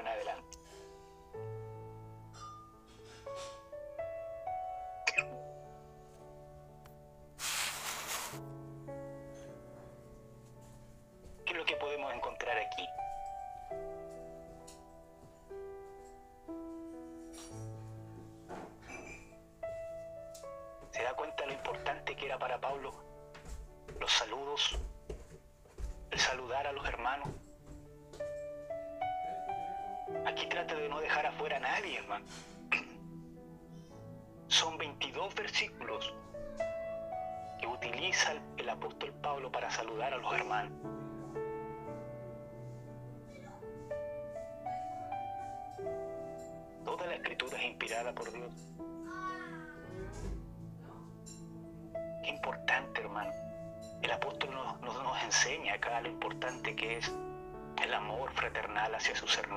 en adelante. Versículos que utiliza el, apóstol Pablo para saludar a los hermanos. Toda la escritura es inspirada por Dios. Qué importante, hermano. El apóstol nos, nos, nos enseña acá lo importante que es el amor fraternal hacia sus hermanos.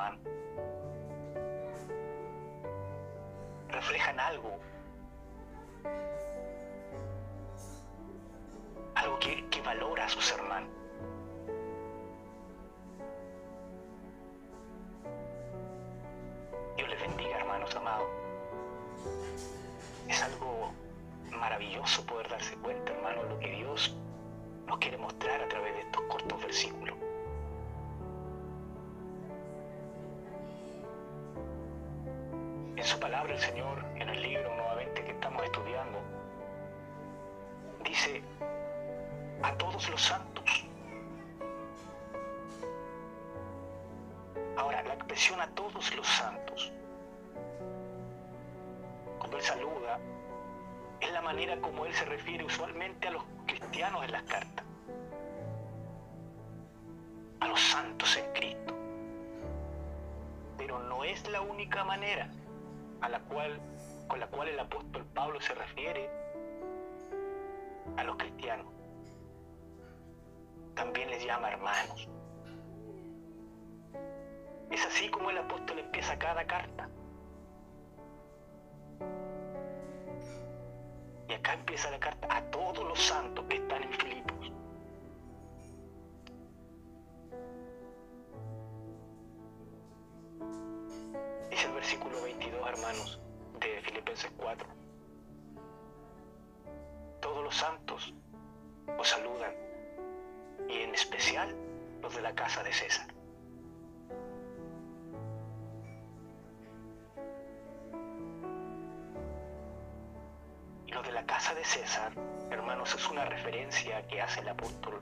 Manera como Él se refiere usualmente a los cristianos en las cartas, a los santos en Cristo. Pero no es la única manera a la cual, con la cual el apóstol Pablo se refiere a los cristianos. También les llama hermanos. Es así como el apóstol empieza cada carta. Acá empieza la carta a todos los santos César, hermanos, es una referencia que hace el apóstol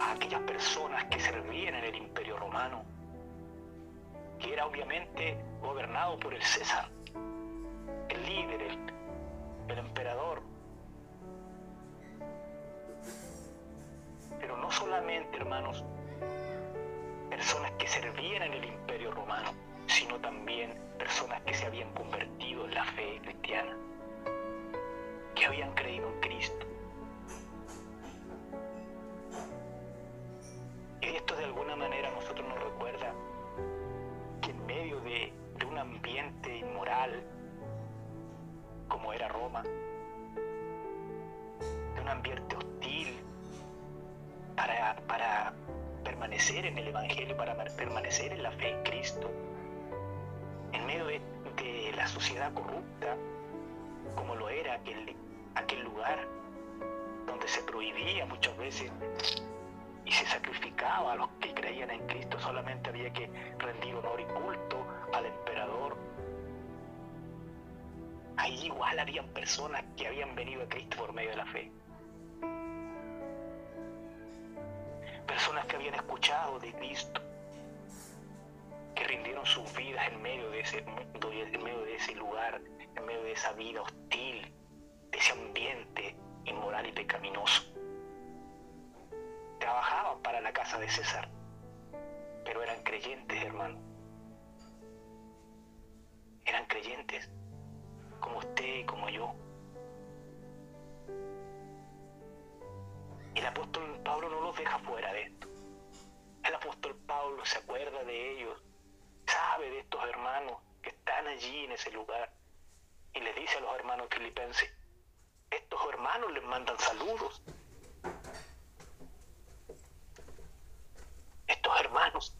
a aquellas personas que servían en el imperio romano que era obviamente gobernado por el César, el líder, el, el, emperador. Pero no solamente, hermanos, personas que servían en el imperio romano, sino también personas que se habían convertido era Roma, de un ambiente hostil para, para permanecer en el Evangelio, para permanecer en la fe en Cristo, en medio de, de la sociedad corrupta, como lo era aquel, aquel lugar donde se prohibía muchas veces y se sacrificaba a los que creían en Cristo, solamente había que rendir honor y culto al emperador. Ahí igual habían personas que habían venido a Cristo por medio de la fe. Personas que habían escuchado de Cristo, que rindieron sus vidas en medio de ese mundo, en medio de ese lugar, en medio de esa vida hostil, de ese ambiente inmoral y pecaminoso trabajaban para la casa de César, pero eran creyentes, hermano. Eran creyentes, como usted y como yo. El apóstol Pablo no los deja fuera de esto. El apóstol Pablo se acuerda de ellos, sabe de estos hermanos que están allí en ese lugar y les dice a los hermanos filipenses, estos hermanos les mandan saludos. Estos hermanos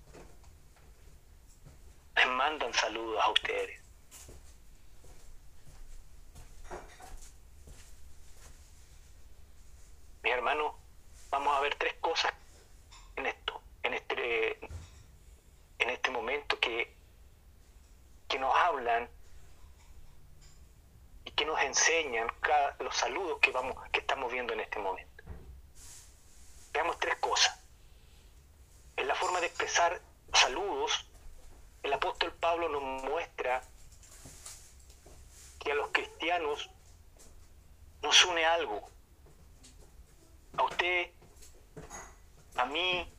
envían saludos a ustedes. Mis hermanos, vamos a ver tres cosas en esto, en este, en este momento que, que nos hablan y que nos enseñan cada, los saludos que, vamos, que estamos viendo en este momento. Veamos tres cosas. En la forma de expresar saludos, el apóstol Pablo nos muestra que a los cristianos nos une algo. A usted, a mí,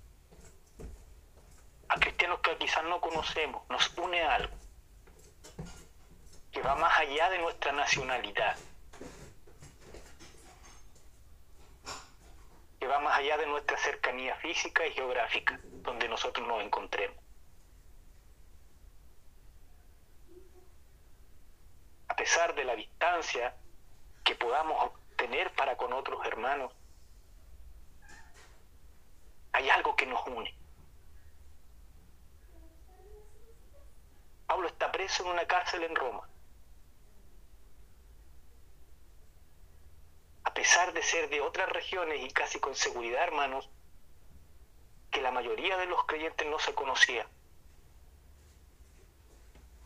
a cristianos que quizás no conocemos, nos une algo que va más allá de nuestra nacionalidad, que va más allá de nuestra cercanía física y geográfica, donde nosotros nos encontremos. A pesar de la distancia que podamos tener para con otros hermanos, hay algo que nos une. Pablo está preso en una cárcel en Roma. A pesar de ser de otras regiones y casi con seguridad, hermanos, que la mayoría de los creyentes no se conocía.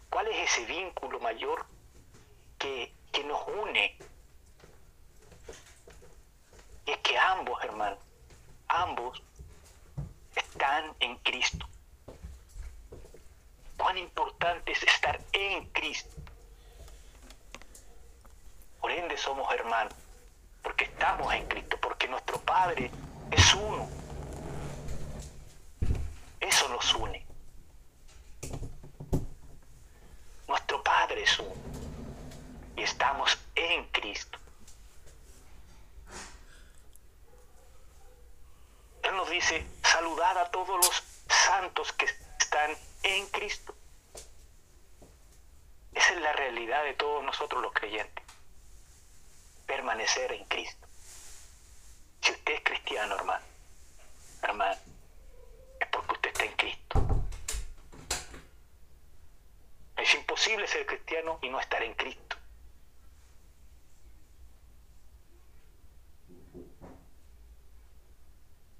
¿Cuál es ese vínculo mayor que, que nos une? Y es que ambos, hermanos, ambos están en Cristo. Cuán importante es estar en Cristo. Por ende somos hermanos, porque estamos en Cristo, porque nuestro Padre es uno. Eso nos une. Nuestro Padre es uno. Y estamos en Cristo. Nos dice, saludad a todos los santos que están en Cristo. Esa es la realidad de todos nosotros los creyentes. Permanecer en Cristo. Si usted es cristiano, hermano, hermano, es porque usted está en Cristo. Es imposible ser cristiano y no estar en Cristo.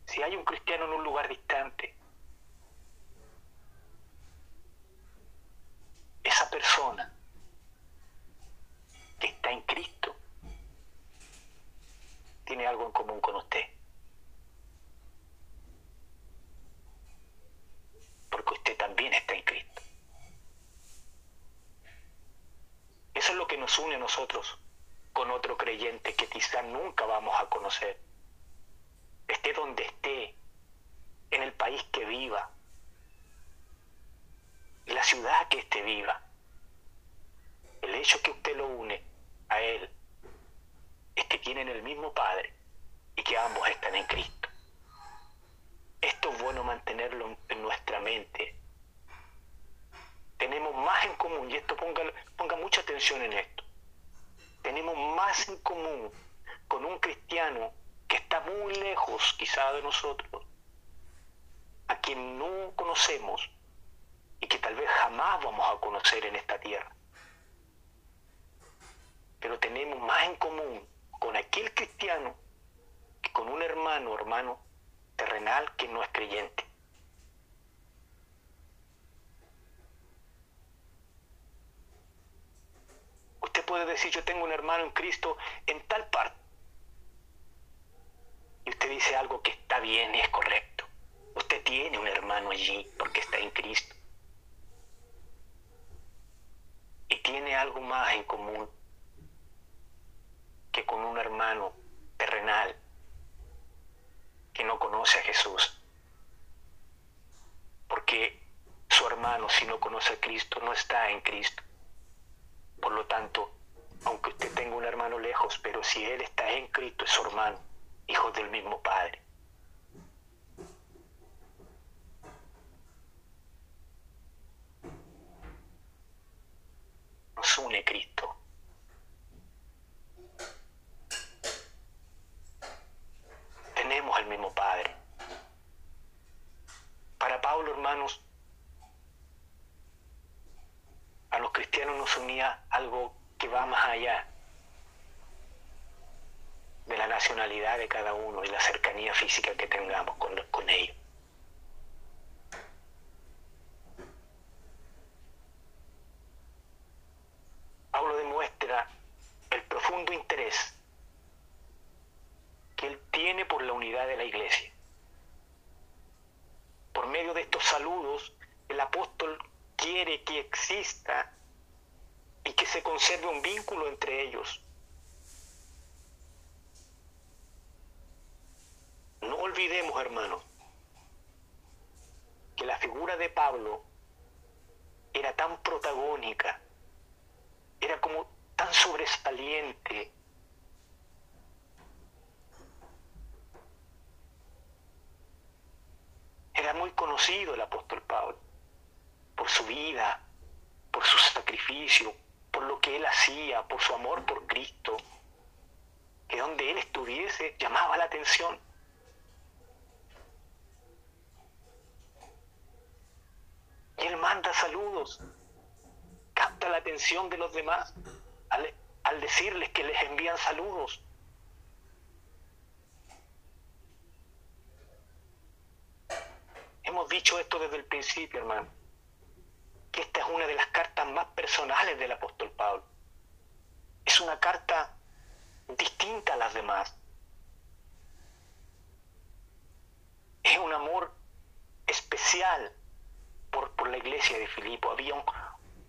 Si hay un cristiano en un lugar distante, esa persona que está en Cristo tiene algo en común con usted. Porque usted también está en Cristo. Eso es lo que nos une a nosotros con otro creyente que quizá nunca vamos a conocer. Esté donde esté, en el país que viva, en la ciudad que esté viva. El hecho que usted lo une a Él es que tienen el mismo Padre y que ambos están en Cristo. Esto es bueno mantenerlo en nuestra mente. Tenemos más en común, y esto ponga, ponga mucha atención en esto. Tenemos más en común con un cristiano que está muy lejos quizá de nosotros, a quien no conocemos y que tal vez jamás vamos a conocer en esta tierra. Pero tenemos más en común con aquel cristiano que con un hermano, hermano terrenal que no es creyente. Usted puede decir, yo tengo un hermano en Cristo en tal parte. Usted dice algo que está bien y es correcto. Usted tiene un hermano allí porque está en Cristo. Y tiene algo más en común que con un hermano terrenal que no conoce a Jesús. Porque su hermano, si no conoce a Cristo, no está en Cristo. Por lo tanto, aunque usted tenga un hermano lejos, pero si él está en Cristo, es su hermano, hijo del mismo Padre. Nos une Cristo. Tenemos el mismo Padre. Para Pablo, hermanos, cristianos nos unía algo que va más allá de la nacionalidad de cada uno y la cercanía física que tengamos con, con ellos. Pablo demuestra el profundo interés que él tiene por la unidad de la iglesia. Por medio de estos saludos, el apóstol quiere que exista y que se conserve un vínculo entre ellos. No olvidemos, hermanos, que la figura de Pablo era tan protagónica, era como tan sobresaliente. Era muy conocido el apóstol Pablo por su vida, por su sacrificio, por lo que él hacía, por su amor por Cristo, que donde él estuviese llamaba la atención. Y él manda saludos, capta la atención de los demás al, al decirles que les envían saludos. Hemos dicho esto desde el principio, hermano, que esta es una de las cartas más personales del apóstol Pablo. Es una carta distinta a las demás. Es un amor especial por, por la iglesia de Filipo. Había un,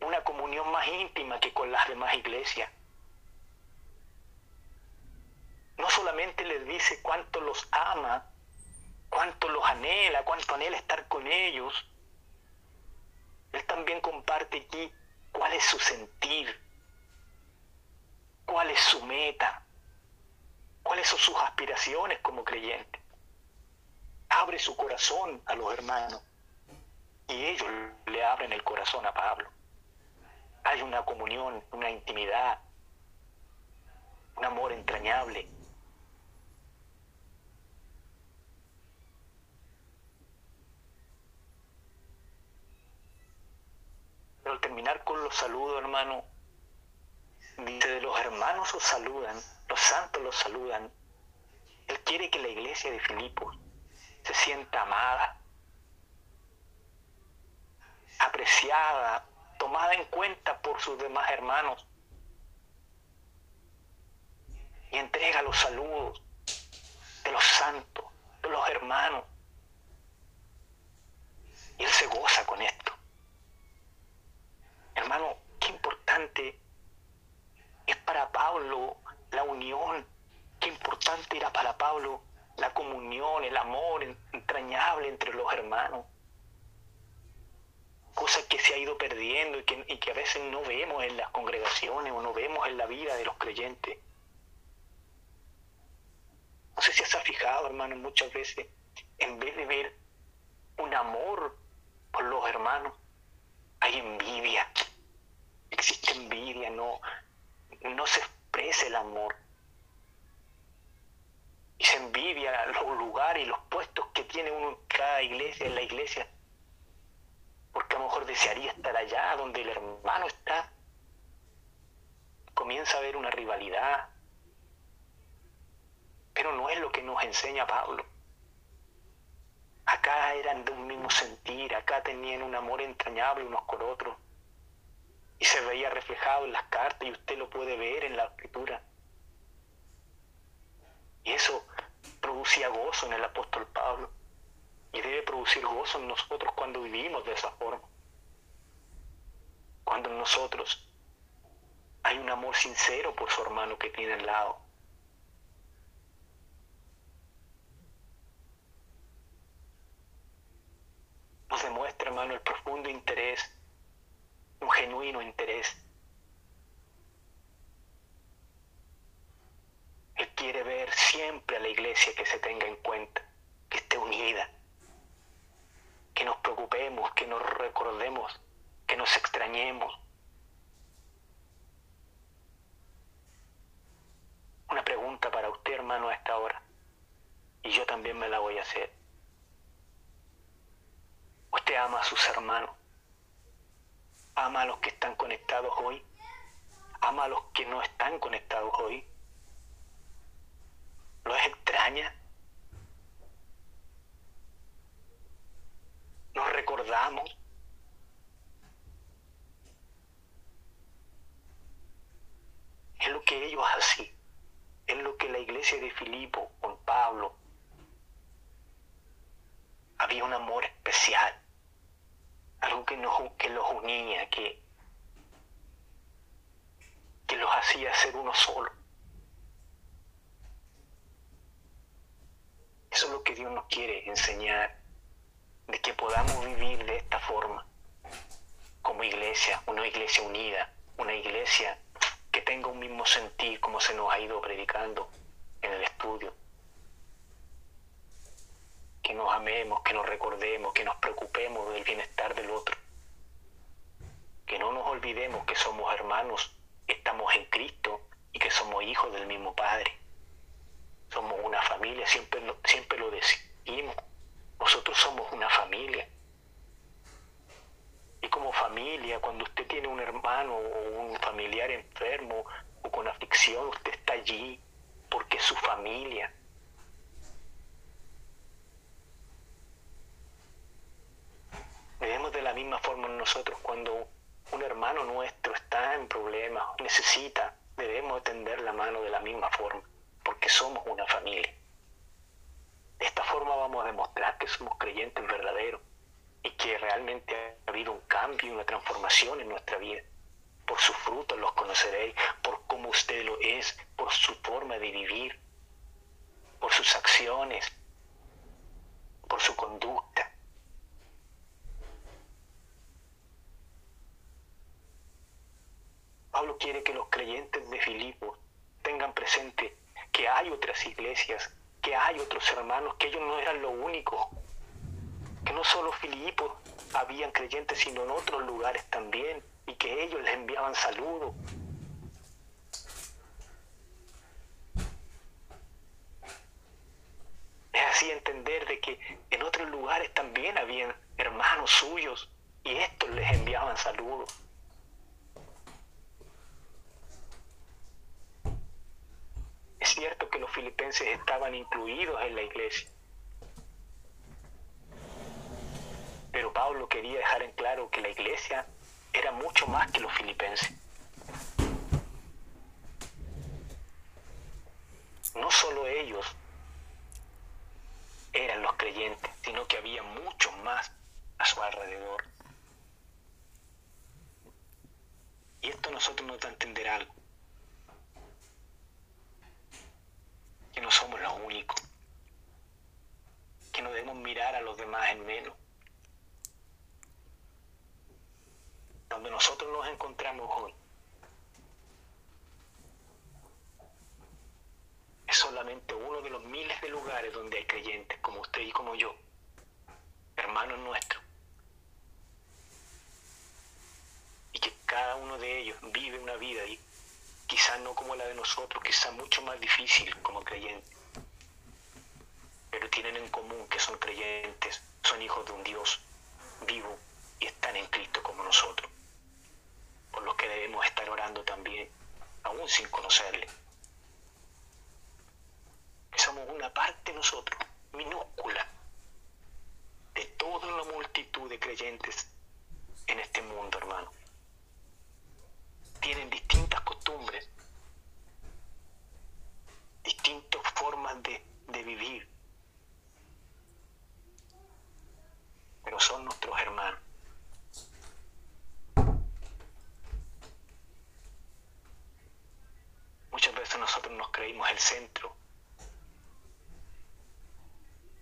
una comunión más íntima que con las demás iglesias. No solamente les dice cuánto los ama, cuánto los anhela, cuánto anhela estar con ellos, él también comparte aquí cuál es su sentir, cuál es su meta, cuáles son sus aspiraciones como creyente. Abre su corazón a los hermanos y ellos le abren el corazón a Pablo. Hay una comunión, una intimidad, un amor entrañable. Pero al terminar con los saludos, hermano, dice de los hermanos os saludan, los santos los saludan. Él quiere que la iglesia de Filipos se sienta amada, apreciada, tomada en cuenta por sus demás hermanos. Y entrega los saludos de los santos, de los hermanos. Y él se goza con esto. Hermano, qué importante es para Pablo la unión, qué importante era para Pablo la comunión, el amor entrañable entre los hermanos cosa que se ha ido perdiendo y que, y que a veces no vemos en las congregaciones o no vemos en la vida de los creyentes. No sé si se ha fijado, hermano, muchas veces, en vez de ver un amor por los hermanos, hay envidia. Existe envidia, no, no se expresa el amor. Y se envidia los lugares y los puestos que tiene uno en cada iglesia, en la iglesia porque a lo mejor desearía estar allá donde el hermano está. Comienza a haber una rivalidad, pero no es lo que nos enseña Pablo. Acá eran de un mismo sentir, acá tenían un amor entrañable unos con otros. Y se veía reflejado en las cartas y usted lo puede ver en la escritura. Y eso producía gozo en el apóstol Pablo y debe producir gozo en nosotros cuando vivimos de esa forma. Cuando en nosotros hay un amor sincero por su hermano que tiene al lado. Nos demuestra, hermano, el profundo interés, un genuino interés. Él quiere ver siempre a la iglesia que se tenga en cuenta, que esté unida que nos recordemos, que nos extrañemos. Una pregunta para usted, hermano, a esta hora. Y yo también me la voy a hacer. ¿Usted ama a sus hermanos? Ama a los que están conectados hoy. Ama a los que no están conectados hoy. ¿Los extraña? ¿Nos recordamos? Es lo que ellos hacían. Es lo que la iglesia de Filipo, con Pablo, había un amor especial, algo que, los unía, que, que los hacía ser uno solo. Eso es lo que Dios nos quiere enseñar, de que podamos vivir de esta forma, como iglesia, una iglesia unida, una iglesia que tenga un mismo sentir como se nos ha ido predicando en el estudio. Que nos amemos, que nos recordemos, que nos preocupemos del bienestar del otro. Que no nos olvidemos que somos hermanos, estamos en Cristo y que somos hijos del mismo Padre. Somos una familia, siempre siempre lo decimos. Nosotros somos una familia. Y como familia, cuando usted tiene un hermano o un familiar enfermo o con aflicción, usted está allí porque es su familia. Debemos de la misma forma nosotros cuando un hermano nuestro está en problemas, necesita, debemos tender la mano de la misma forma, porque somos una familia. De esta forma vamos a demostrar que somos creyentes verdaderos y que realmente ha habido un cambio y una transformación en nuestra vida. Por sus frutos los conoceréis, por cómo usted lo es, por su forma de vivir, por sus acciones, por su conducta. Pablo quiere que los creyentes de Filipos tengan presente que hay otras iglesias, que hay otros hermanos, que ellos no eran lo único, que no solo Filipos habían creyentes, sino en otros lugares también, y que ellos les enviaban saludos. Es así entender de que en otros lugares también habían hermanos suyos y estos les enviaban saludos. Es cierto que los filipenses estaban incluidos en la iglesia, Pero Pablo quería dejar en claro que la iglesia era mucho más que los filipenses. No solo ellos eran los creyentes, sino que había muchos más a su alrededor. Y esto nosotros nos da a entender algo. Que no somos los únicos. Que no debemos mirar a los demás en menos. donde nosotros nos encontramos hoy, es solamente uno de los miles de lugares donde hay creyentes como usted y como yo, hermanos nuestros, y que cada uno de ellos vive una vida y quizás no como la de nosotros, quizás mucho más difícil como creyentes, pero tienen en común que son creyentes, son hijos de un Dios vivo y están en Cristo como nosotros por los que debemos estar orando también, aún sin conocerle. Somos una parte nosotros, minúscula, de toda la multitud de creyentes en este mundo, hermano. Tienen distintas costumbres, distintas formas de, de vivir, pero son nuestros hermanos. Muchas veces nosotros nos creímos el centro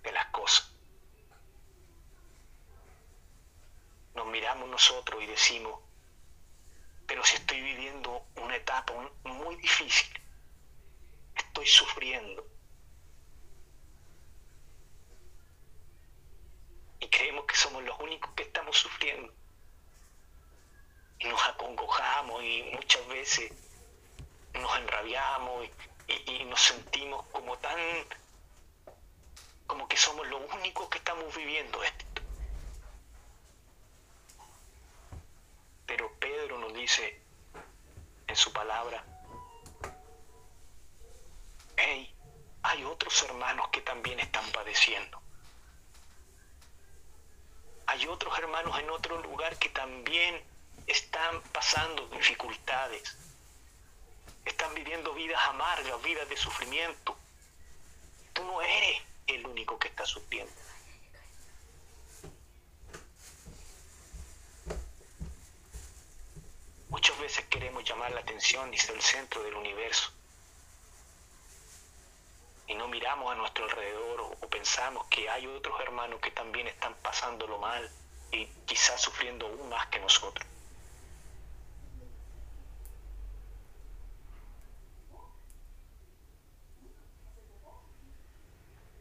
de las cosas. Nos miramos nosotros y decimos, pero si estoy viviendo una etapa muy difícil, estoy sufriendo. Y creemos que somos los únicos que estamos sufriendo. Y nos acongojamos y muchas veces nos enrabiamos y, nos sentimos como tan, como que somos los únicos que estamos viviendo esto. Pero dice en su palabra, hey, hay otros hermanos que también están padeciendo. Hay otros hermanos en otro lugar que también están pasando dificultades. Están viviendo vidas amargas, vidas de sufrimiento. Tú no eres el único que está sufriendo. Muchas veces queremos llamar la atención y ser el centro del universo. Y no miramos a nuestro alrededor o, pensamos que hay otros hermanos que también están pasándolo mal y quizás sufriendo aún más que nosotros.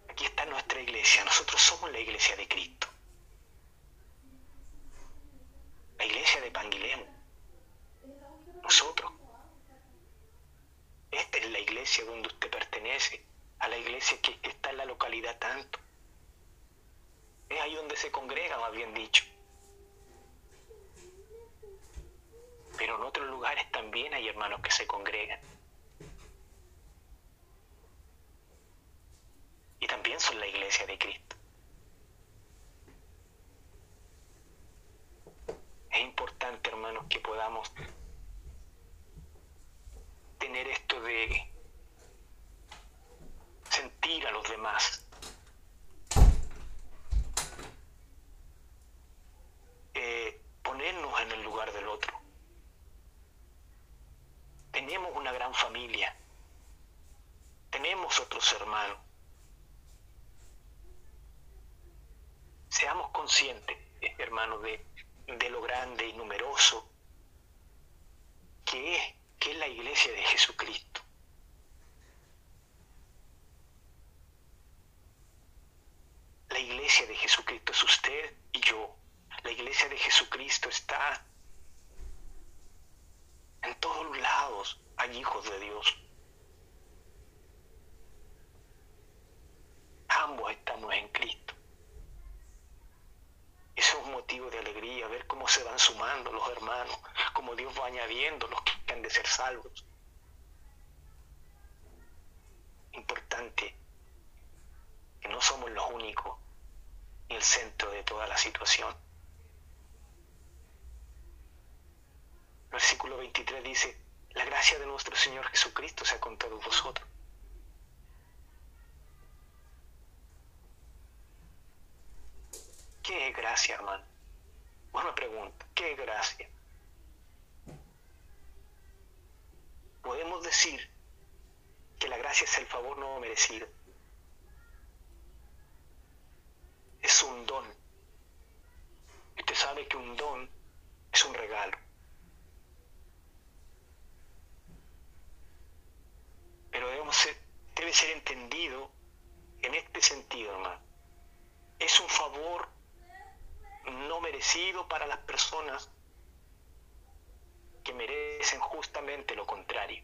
Aquí está nuestra iglesia. Nosotros somos la iglesia de Cristo. La iglesia de Panguilén nosotros. Esta es la iglesia donde usted pertenece, a la iglesia que, está en la localidad tanto. Es ahí donde se congrega, más bien dicho. Pero en otros lugares también hay hermanos que se congregan. Y también son la iglesia de Cristo. Es importante, hermanos, que podamos tener esto de sentir a los demás. Eh, ponernos en el lugar del otro. Tenemos una gran familia. Tenemos otros hermanos. Seamos conscientes, hermanos, de, de lo grande y numeroso que es que es la iglesia de Jesucristo. La iglesia de Jesucristo es usted y yo. La iglesia de Jesucristo está en todos lados. Hay hijos de Dios. Ambos estamos en Cristo. Eso es un motivo de alegría, ver cómo se van sumando los hermanos, cómo Dios va añadiendo los que de ser salvos. Importante que no somos los únicos ni el centro de toda la situación. Versículo 23 dice, la gracia de nuestro Señor Jesucristo sea con todos vosotros. ¿Qué es gracia, hermano? Una pregunta, ¿qué gracia? Podemos decir que la gracia es el favor no merecido. Es un don. Usted sabe que un don es un regalo. Pero debe ser entendido en este sentido, hermano. Es un favor no merecido para las personas que merecen justamente lo contrario.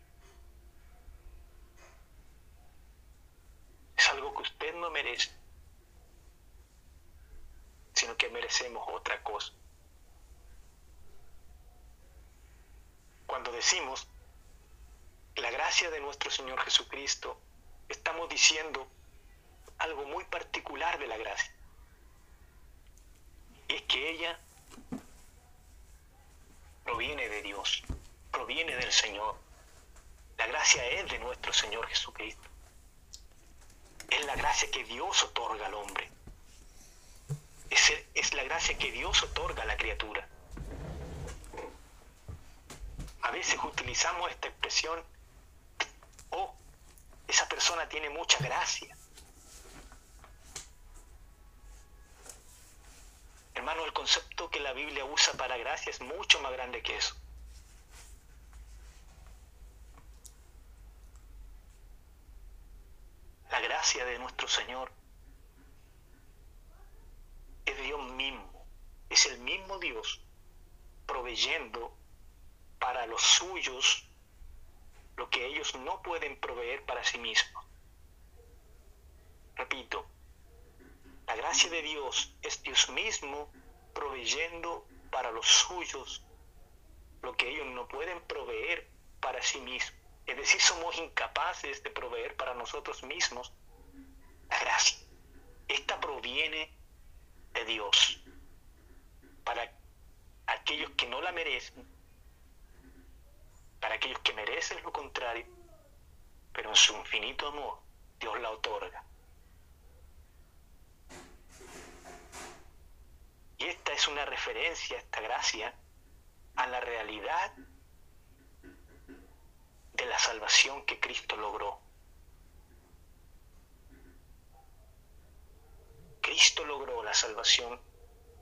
Es algo que usted no merece, sino que merecemos otra cosa. Cuando decimos la gracia de nuestro Señor Jesucristo, estamos diciendo algo muy particular de la gracia es que ella proviene de Dios, proviene del Señor. La gracia es de nuestro Señor Jesucristo. Es la gracia que Dios otorga al hombre. Es, la gracia que Dios otorga a la criatura. A veces utilizamos esta expresión, oh, esa persona tiene mucha gracia. Hermano, el concepto que la Biblia usa para gracia es mucho más grande que eso. La gracia de nuestro Señor es Dios mismo, es el mismo Dios proveyendo para los suyos lo que ellos no pueden proveer para sí mismos. Repito, la gracia de Dios es Dios mismo proveyendo para los suyos lo que ellos no pueden proveer para sí mismos. Es decir, somos incapaces de proveer para nosotros mismos la gracia. Esta proviene de Dios para aquellos que no la merecen, para aquellos que merecen lo contrario, pero en su infinito amor Dios la otorga. Y esta es una referencia, esta gracia, a la realidad de la salvación que Cristo logró. Cristo logró la salvación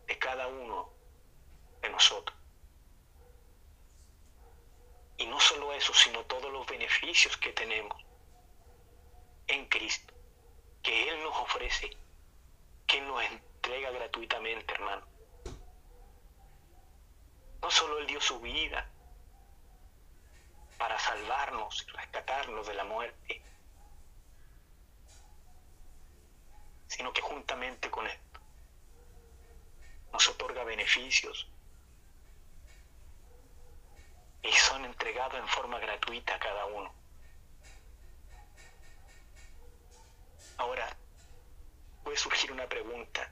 de cada uno de nosotros. Y no solo eso, sino todos los beneficios que tenemos en Cristo, que Él nos ofrece, que nos entrega gratuitamente, hermano. No solo Él dio su vida para salvarnos y rescatarnos de la muerte, sino que juntamente con esto nos otorga beneficios y son entregados en forma gratuita a cada uno. Ahora, puede surgir una pregunta.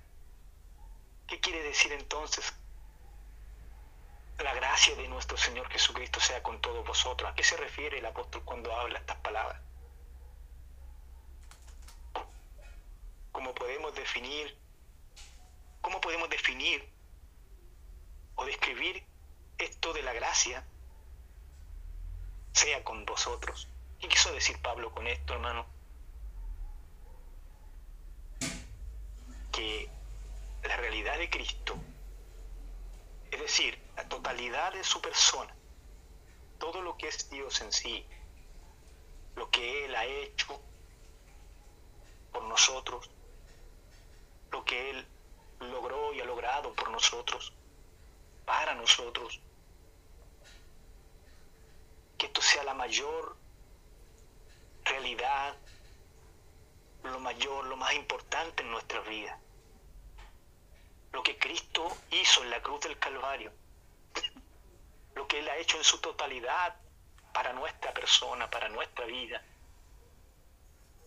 ¿Qué quiere decir entonces la gracia de nuestro Señor Jesucristo sea con todos vosotros? ¿A qué se refiere el apóstol cuando habla estas palabras? ¿Cómo podemos definir? ¿Cómo podemos definir o describir esto de la gracia sea con vosotros. ¿Qué quiso decir Pablo con esto, hermano? Que la realidad de Cristo, es decir, la totalidad de su persona, todo lo que es Dios en sí, lo que Él ha hecho por nosotros, lo que Él logró y ha logrado por nosotros, para nosotros, que esto sea la mayor realidad, lo mayor, lo más importante en nuestra vida. Lo que Cristo hizo en la cruz del Calvario, lo que Él ha hecho en su totalidad para nuestra persona, para nuestra vida,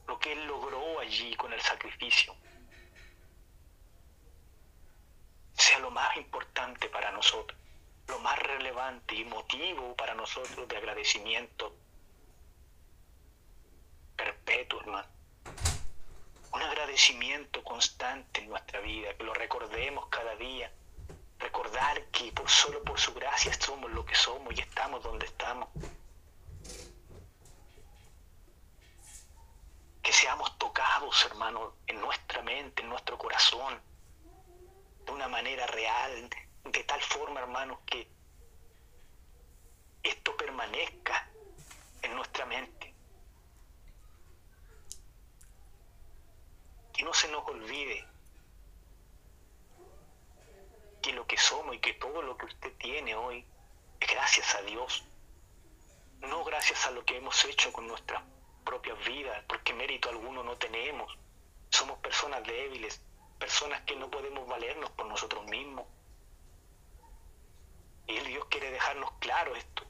lo que Él logró allí con el sacrificio, sea lo más importante para nosotros lo más relevante y motivo para nosotros de agradecimiento perpetuo, hermano. Un agradecimiento constante en nuestra vida, que lo recordemos cada día. Recordar que por solo por su gracia somos lo que somos y estamos donde estamos. Que seamos tocados, hermano, en nuestra mente, en nuestro corazón, de una manera real, de tal forma, hermanos, que esto permanezca en nuestra mente. Que no se nos olvide que lo que somos y que todo lo que usted tiene hoy es gracias a Dios, no gracias a lo que hemos hecho con nuestras propias vidas, porque mérito alguno no tenemos. Somos personas débiles, personas que no podemos valernos por nosotros mismos. Y el Dios quiere dejarnos claro esto.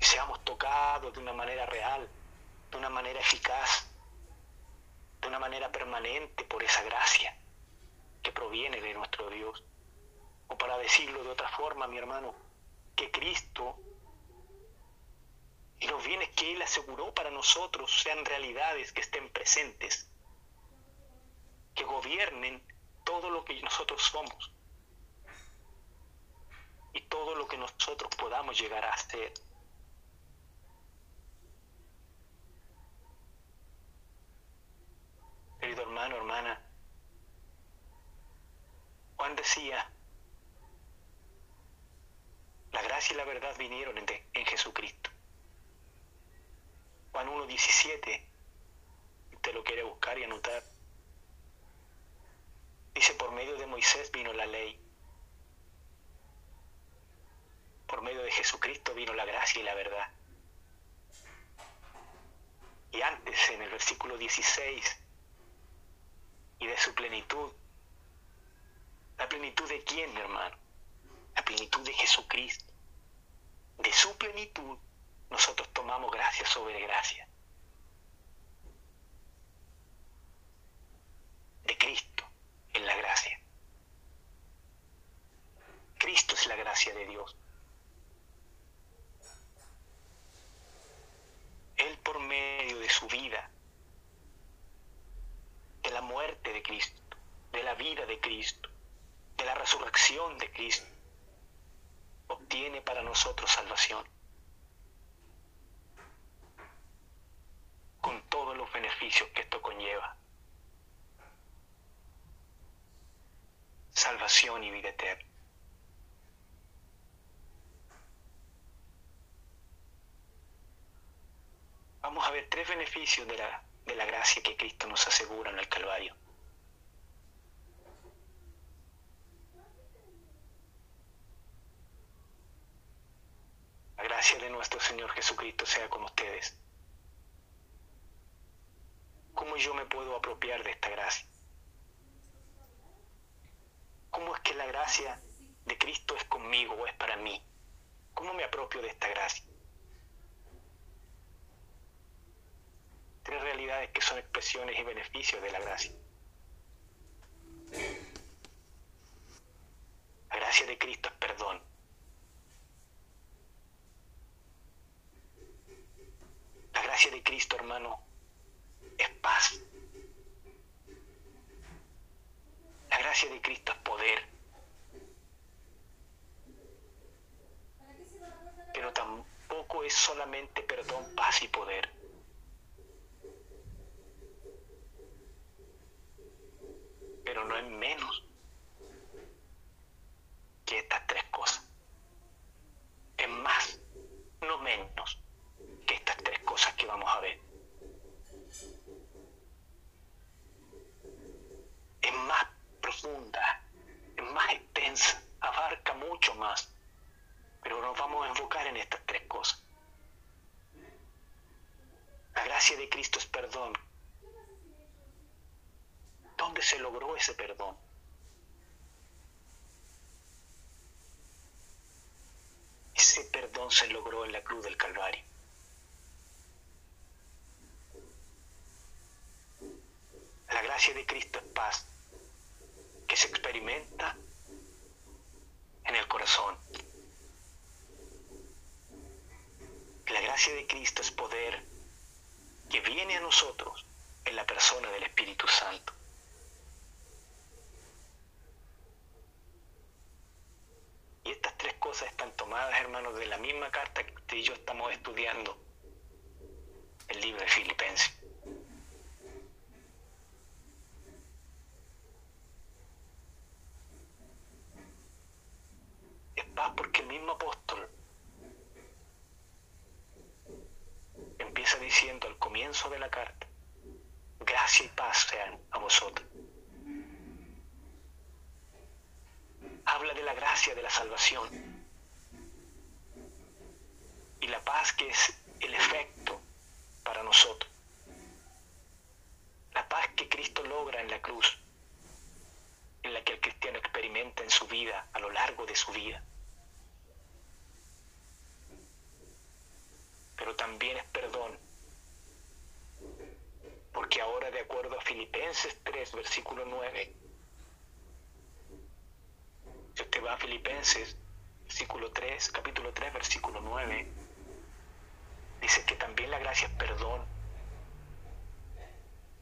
Y seamos tocados de una manera real, de una manera eficaz, de una manera permanente por esa gracia que proviene de nuestro Dios. O para decirlo de otra forma, mi hermano, que Cristo y los bienes que Él aseguró para nosotros sean realidades que estén presentes, que gobiernen todo lo que nosotros somos y todo lo que nosotros podamos llegar a hacer. Querido hermano, hermana, La gracia y la verdad vinieron en, en Jesucristo. Juan 1.17, te lo quiere buscar y anotar. Dice, por medio de Moisés vino la ley por medio de Jesucristo vino la gracia y la verdad. Y antes, en el versículo 16, y de su plenitud, ¿la plenitud de quién, hermano? plenitud de Jesucristo, de su plenitud, nosotros tomamos gracia sobre gracia. De Cristo en la gracia. Cristo es la gracia de Dios. Él por medio de su vida, de la muerte de Cristo, de la vida de Cristo, de la resurrección de Cristo, obtiene para nosotros salvación. Con todos los beneficios que esto conlleva. Salvación y vida eterna. Vamos a ver tres beneficios de la, de la gracia que Cristo nos asegura en el Calvario. Gracia de nuestro Señor Jesucristo sea con ustedes. ¿Cómo yo me puedo apropiar de esta gracia? ¿Cómo es que la gracia de Cristo es conmigo o es para mí? ¿Cómo me apropio de esta gracia? Tres realidades que son expresiones y beneficios de la gracia. La gracia de Cristo es perdón. La gracia de Cristo, hermano, es paz. La gracia de Cristo es poder. Pero tampoco es solamente perdón, paz y poder. Pero no es menos que estas tres cosas. Es más, no menos cosas que vamos a ver. Es más profunda, es más extensa, abarca mucho más. Pero nos vamos a enfocar en estas tres cosas. La gracia de Cristo es perdón. ¿Dónde se logró ese perdón? Ese perdón se logró en la cruz del Calvario. La gracia de Cristo es paz que se experimenta en el corazón. La gracia de Cristo es poder que viene a nosotros en la persona del Espíritu Santo. Y estas tres cosas están tomadas, hermanos, de la misma carta que usted y yo estamos estudiando, el libro de Filipenses. Es paz porque el mismo apóstol empieza diciendo al comienzo de la carta, gracia y paz sean a vosotros. Habla de la gracia de la salvación y la paz que es el efecto para nosotros. La paz que Cristo logra en la cruz, en la que el cristiano experimenta en su vida, a lo largo de su vida. Pero también es perdón, porque ahora de acuerdo a Filipenses 3, versículo 9, si usted va a Filipenses, versículo 3, capítulo 3, versículo 9, dice que también la gracia es perdón.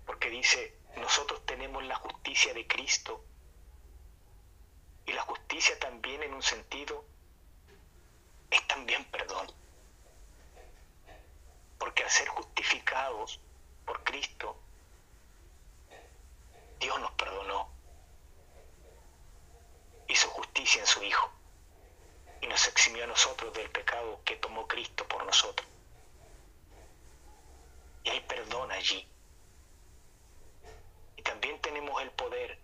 Porque dice, nosotros tenemos la justicia de Cristo. Y la justicia también en un sentido es también perdón. Porque al ser justificados por Cristo, Dios nos perdonó hizo justicia en su Hijo y nos eximió a nosotros del pecado que tomó Cristo por nosotros. Y hay perdón allí. Y también tenemos el poder,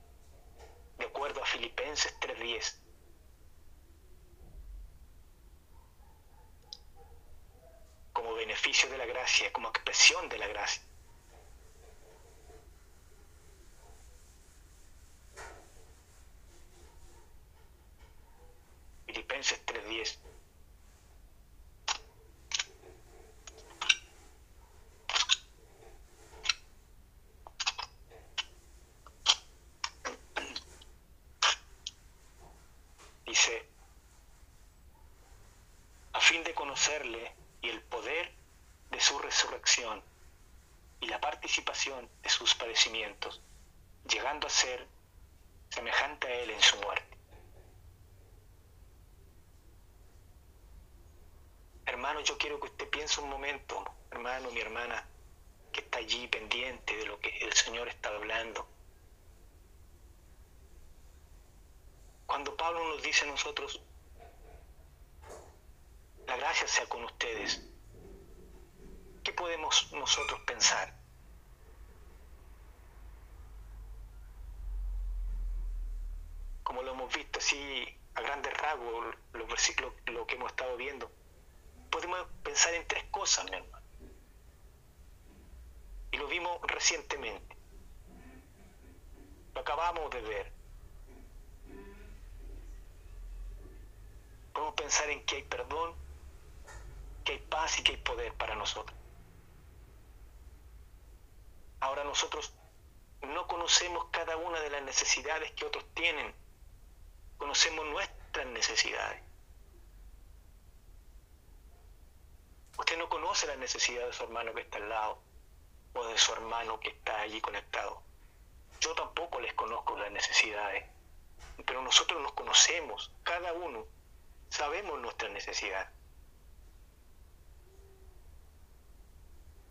de acuerdo a Filipenses 3:10, como beneficio de la gracia, como expresión de la gracia. Filipenses conocerle y el poder de su resurrección y la participación de sus padecimientos, llegando a ser semejante a Él en su muerte. Hermano, yo quiero que usted piense un momento, hermano, mi hermana, que está allí pendiente de lo que el Señor está hablando. Cuando Pablo nos dice a nosotros, la gracia sea con ustedes, ¿qué podemos nosotros pensar? Como lo hemos visto así a grandes rasgos, los versículos, lo que hemos estado viendo, podemos pensar en tres cosas, mi hermano. Y lo vimos recientemente. Lo acabamos de ver. Podemos pensar en que hay perdón, que hay paz y que hay poder para nosotros. Ahora nosotros no conocemos cada una de las necesidades que otros tienen. Conocemos nuestras necesidades. Usted no conoce la necesidad de su hermano que está al lado o de su hermano que está allí conectado. Yo tampoco les conozco las necesidades, pero nosotros nos conocemos, cada uno, sabemos nuestra necesidad.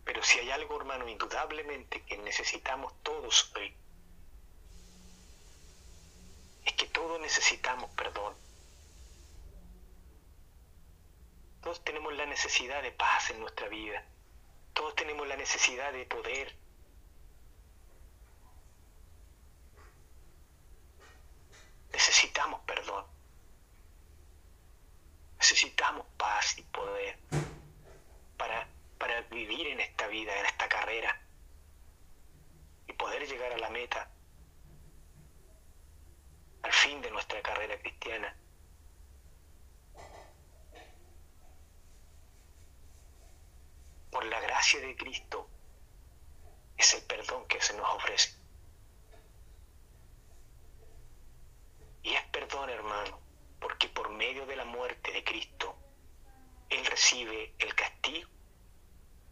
Pero si hay algo, hermano, indudablemente que necesitamos todos hoy, es que todos necesitamos perdón. Todos tenemos la necesidad de paz en nuestra vida. Todos tenemos la necesidad de poder. Necesitamos perdón. Necesitamos paz y poder para, para vivir en esta vida, en esta carrera y poder llegar a la meta, al fin de nuestra carrera cristiana. por la gracia de Cristo, es el perdón que se nos ofrece. Y es perdón, hermano, porque por medio de la muerte de Cristo, Él recibe el castigo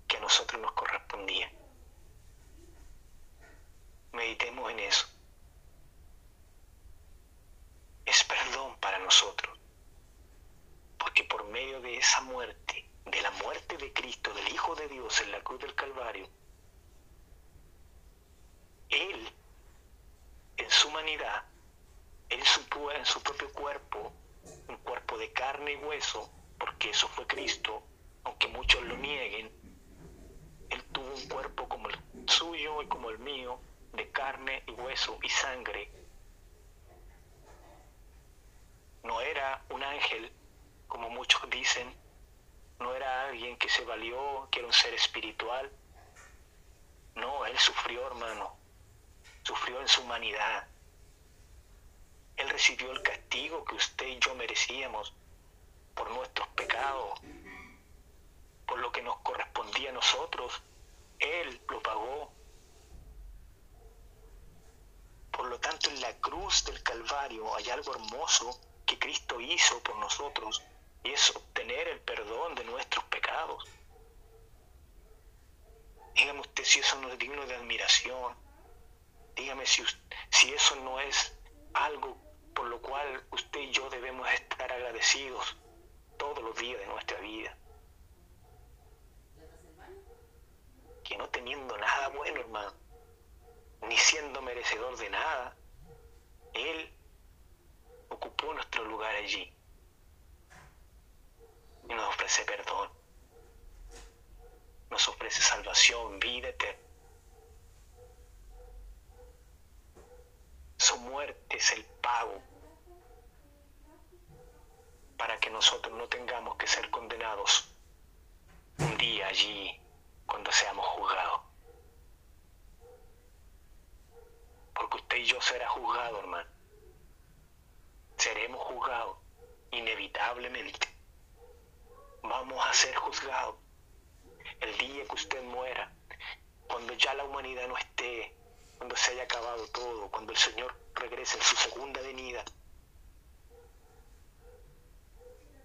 que a nosotros nos correspondía. Meditemos en eso. Es perdón para nosotros, porque por medio de esa muerte, de la muerte de Cristo, del Hijo de Dios en la cruz del Calvario, Él, en su humanidad, en su, en su propio cuerpo, un cuerpo de carne y hueso, porque eso fue Cristo, aunque muchos lo nieguen, Él tuvo un cuerpo como el suyo y como el mío, de carne y hueso y sangre. No era un ángel, como muchos dicen, no era alguien que se valió, que era un ser espiritual. No, Él sufrió, hermano. Sufrió en su humanidad. Él recibió el castigo que usted y yo merecíamos por nuestros pecados, por lo que nos correspondía a nosotros. Él lo pagó. Por lo tanto, en la cruz del Calvario hay algo hermoso que Cristo hizo por nosotros y es obtener el perdón de nuestros pecados. Dígame usted si eso no es digno de admiración. Dígame si, si eso no es algo por lo cual usted y yo debemos estar agradecidos todos los días de nuestra vida. Que no teniendo nada bueno, hermano, ni siendo merecedor de nada, Él ocupó nuestro lugar allí y nos ofrece perdón, nos ofrece salvación, vida eterna. Su muerte es el pago para que nosotros no tengamos que ser condenados un día allí cuando seamos juzgados. Porque usted y yo será juzgado, hermano. Seremos juzgados inevitablemente vamos a ser juzgados. El día que usted muera, cuando ya la humanidad no esté, cuando se haya acabado todo, cuando el Señor regrese en su segunda venida,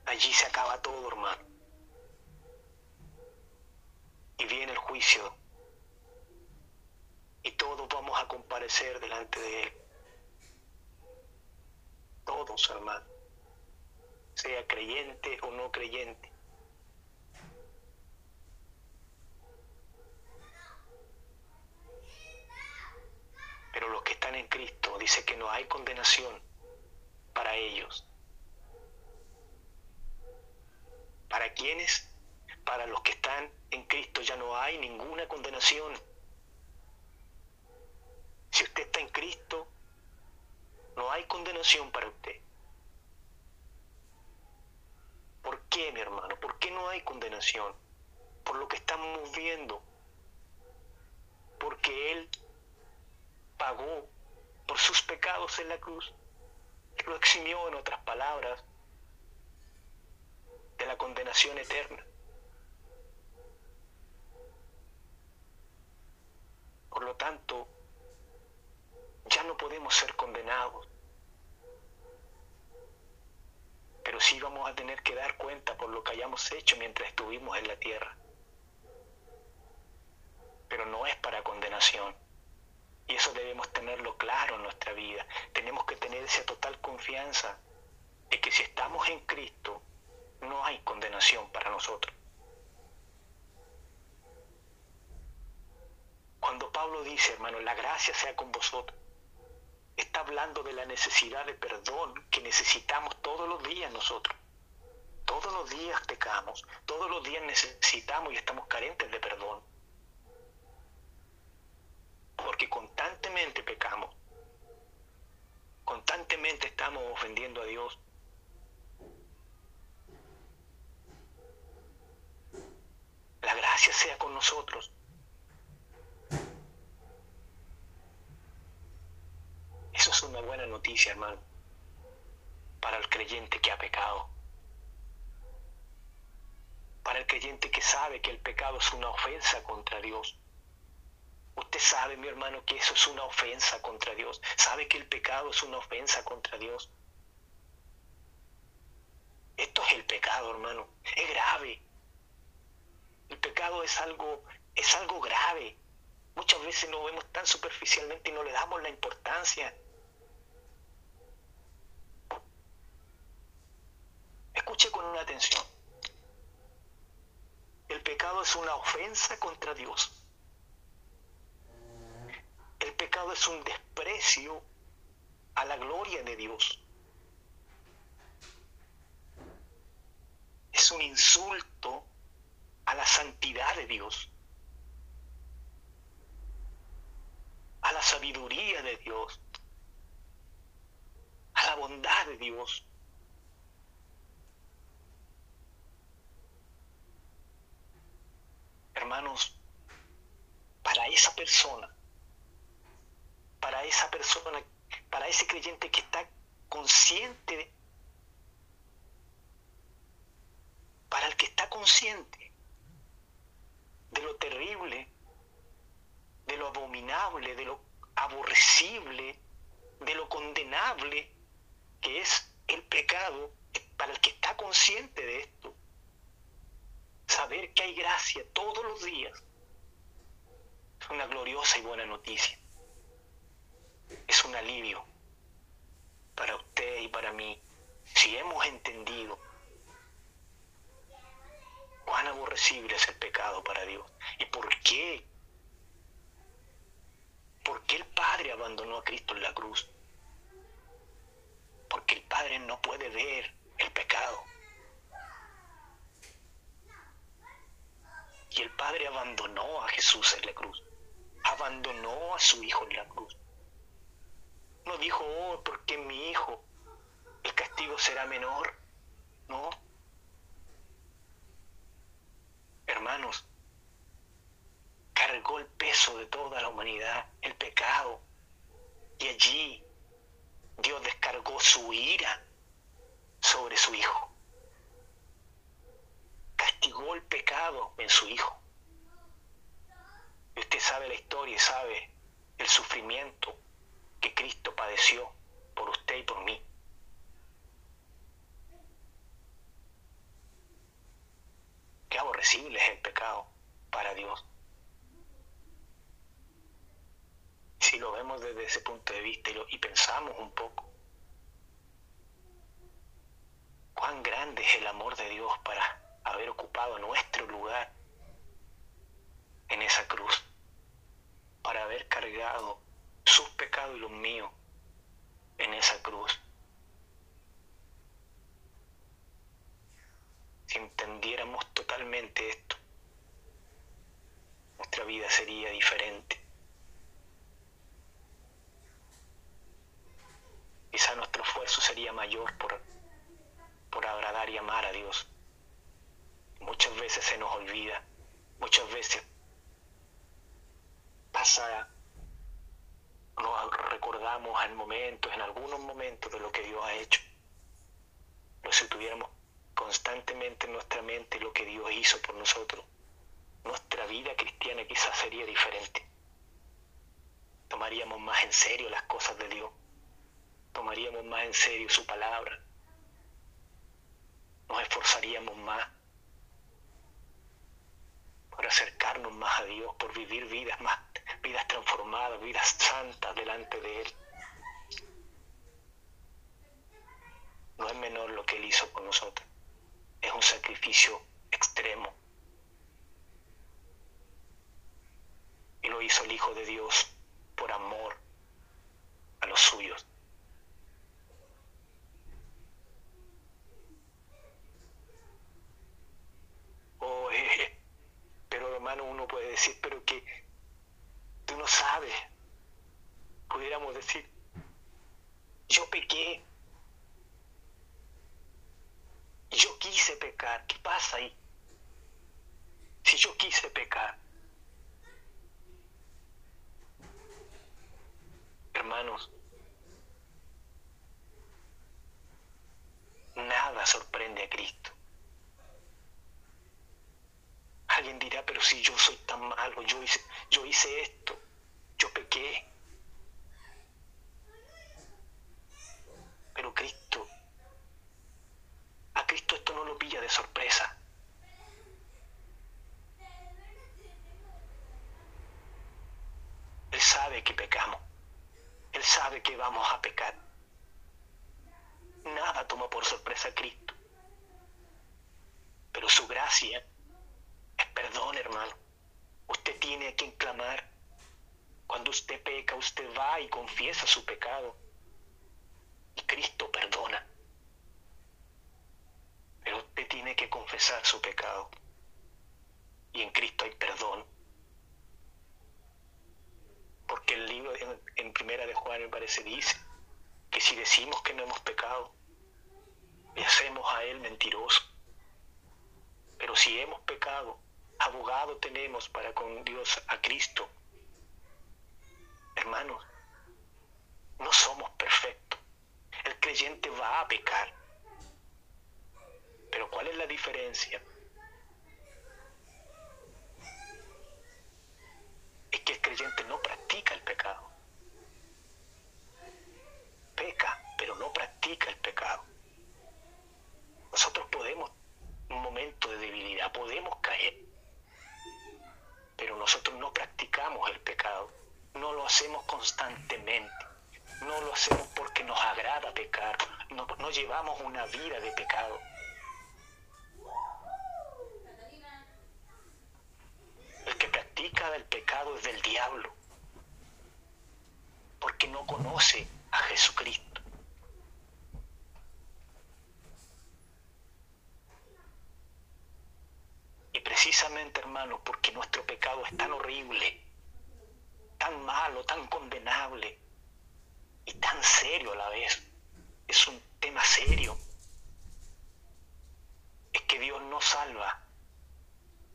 allí se acaba todo, hermano. y viene el juicio y todos vamos a comparecer delante de Él. Todos, hermano, sea creyente o no creyente. Pero los que están en Cristo dice que no hay condenación para ellos. ¿Para quiénes? Para los que están en Cristo ya no hay ninguna condenación. Si usted está en Cristo, no hay condenación para usted. ¿Por qué, mi hermano? ¿Por qué no hay condenación? Por lo que estamos viendo. Porque Él pagó por sus pecados en la cruz. Lo eximió, en otras palabras, de la condenación eterna. Por lo tanto, ya no podemos ser condenados. Pero sí vamos a tener que dar cuenta por lo que hayamos hecho mientras estuvimos en la tierra. Pero no es para condenación. Y eso debemos tenerlo claro en nuestra vida. Tenemos que tener esa total confianza de que si estamos en Cristo, no hay condenación para nosotros. Cuando Pablo dice, hermano, la gracia sea con vosotros, está hablando de la necesidad de perdón que necesitamos todos los días nosotros. Todos los días pecamos, todos los días necesitamos y estamos carentes de perdón. Porque constantemente pecamos, constantemente estamos ofendiendo a Dios. La gracia sea con nosotros. Eso es una buena noticia, hermano, para el creyente que ha pecado. Para el creyente que sabe que el pecado es una ofensa contra Dios. Usted sabe, mi hermano, que eso es una ofensa contra Dios. Sabe que el pecado es una ofensa contra Dios. Esto es el pecado, hermano. Es grave. El pecado es algo, es algo grave. Muchas veces lo vemos tan superficialmente y no le damos la importancia. Escuche con una atención. El pecado es una ofensa contra Dios. El pecado es un desprecio a la gloria de Dios. Es un insulto a la santidad de Dios. A la sabiduría de Dios. A la bondad de Dios. Hermanos, para esa persona, para esa persona, para ese creyente que está consciente, para el que está consciente de lo terrible, de lo abominable, de lo aborrecible, de lo condenable que es el pecado, para el que está consciente de esto, saber que hay gracia todos los días es una gloriosa y buena noticia. Es un alivio para usted y para mí si hemos entendido cuán aborrecible es el pecado para Dios y por qué. ¿Por qué el Padre abandonó a Cristo en la cruz? Porque el Padre no puede ver el pecado. Y el Padre abandonó a Jesús en la cruz. Abandonó a su Hijo en la cruz. No dijo, oh, porque mi Hijo el castigo será menor. No. Hermanos, cargó el peso de toda la humanidad, el pecado. Y allí Dios descargó su ira sobre su Hijo castigó el pecado en su Hijo. Usted sabe la historia y sabe el sufrimiento que Cristo padeció por usted y por mí. Qué aborrecible es el pecado para Dios. Si lo vemos desde ese punto de vista y, y pensamos un poco, cuán grande es el amor de Dios para haber ocupado nuestro lugar en esa cruz, para haber cargado sus pecados y los míos en esa cruz. Si entendiéramos totalmente esto, nuestra vida sería diferente. Quizá nuestro esfuerzo sería mayor por, por agradar y amar a Dios. Muchas veces se nos olvida, muchas veces pasa, nos recordamos en momentos, en algunos momentos de lo que Dios ha hecho. Pero si tuviéramos constantemente en nuestra mente lo que Dios hizo por nosotros, nuestra vida cristiana quizás sería diferente. Tomaríamos más en serio las cosas de Dios. Tomaríamos más en serio su palabra. Nos esforzaríamos más por acercarnos más a Dios, por vivir vidas más, vidas transformadas, vidas santas delante de Él. No es menor lo que Él hizo por nosotros. Es un sacrificio extremo. Y lo hizo el Hijo de Dios por amor a los suyos. Oh, eh, pero hermano, uno puede decir, pero que tú no sabes. Pudiéramos decir, yo pequé. Yo quise pecar. ¿Qué pasa ahí? Si yo quise pecar. Hermanos, nada sorprende a Cristo. Alguien dirá, pero si yo soy tan malo, yo hice, yo hice esto, yo pequé. Pero Cristo, a Cristo esto no lo pilla de sorpresa. Él sabe que pecamos. Él sabe que vamos a pecar. Nada toma por sorpresa a Cristo. Pero su gracia es perdón, hermano. Usted tiene que clamar. Cuando usted peca, usted va y confiesa su pecado. Y Cristo perdona. Pero usted tiene que confesar su pecado. Y en Cristo hay perdón. Porque el libro en, Primera de Juan me parece dice que si decimos que no hemos pecado, le hacemos a Él mentiroso. Pero si hemos pecado, abogado tenemos para con Dios a Cristo. Hermanos, no somos perfectos. El creyente va a pecar. Pero ¿cuál es la diferencia? Es que el creyente no practica el pecado. Peca, pero no practica el pecado. Nosotros podemos, en un momento de debilidad, podemos caer pero nosotros no practicamos el pecado, no lo hacemos constantemente, no lo hacemos porque nos agrada pecar, no, no llevamos una vida de pecado. El que practica el pecado es del diablo, porque no conoce a Jesucristo. Y precisamente, hermano, porque nuestro pecado es tan horrible, tan malo, tan condenable y tan serio a la vez, es un tema serio, es que Dios no salva.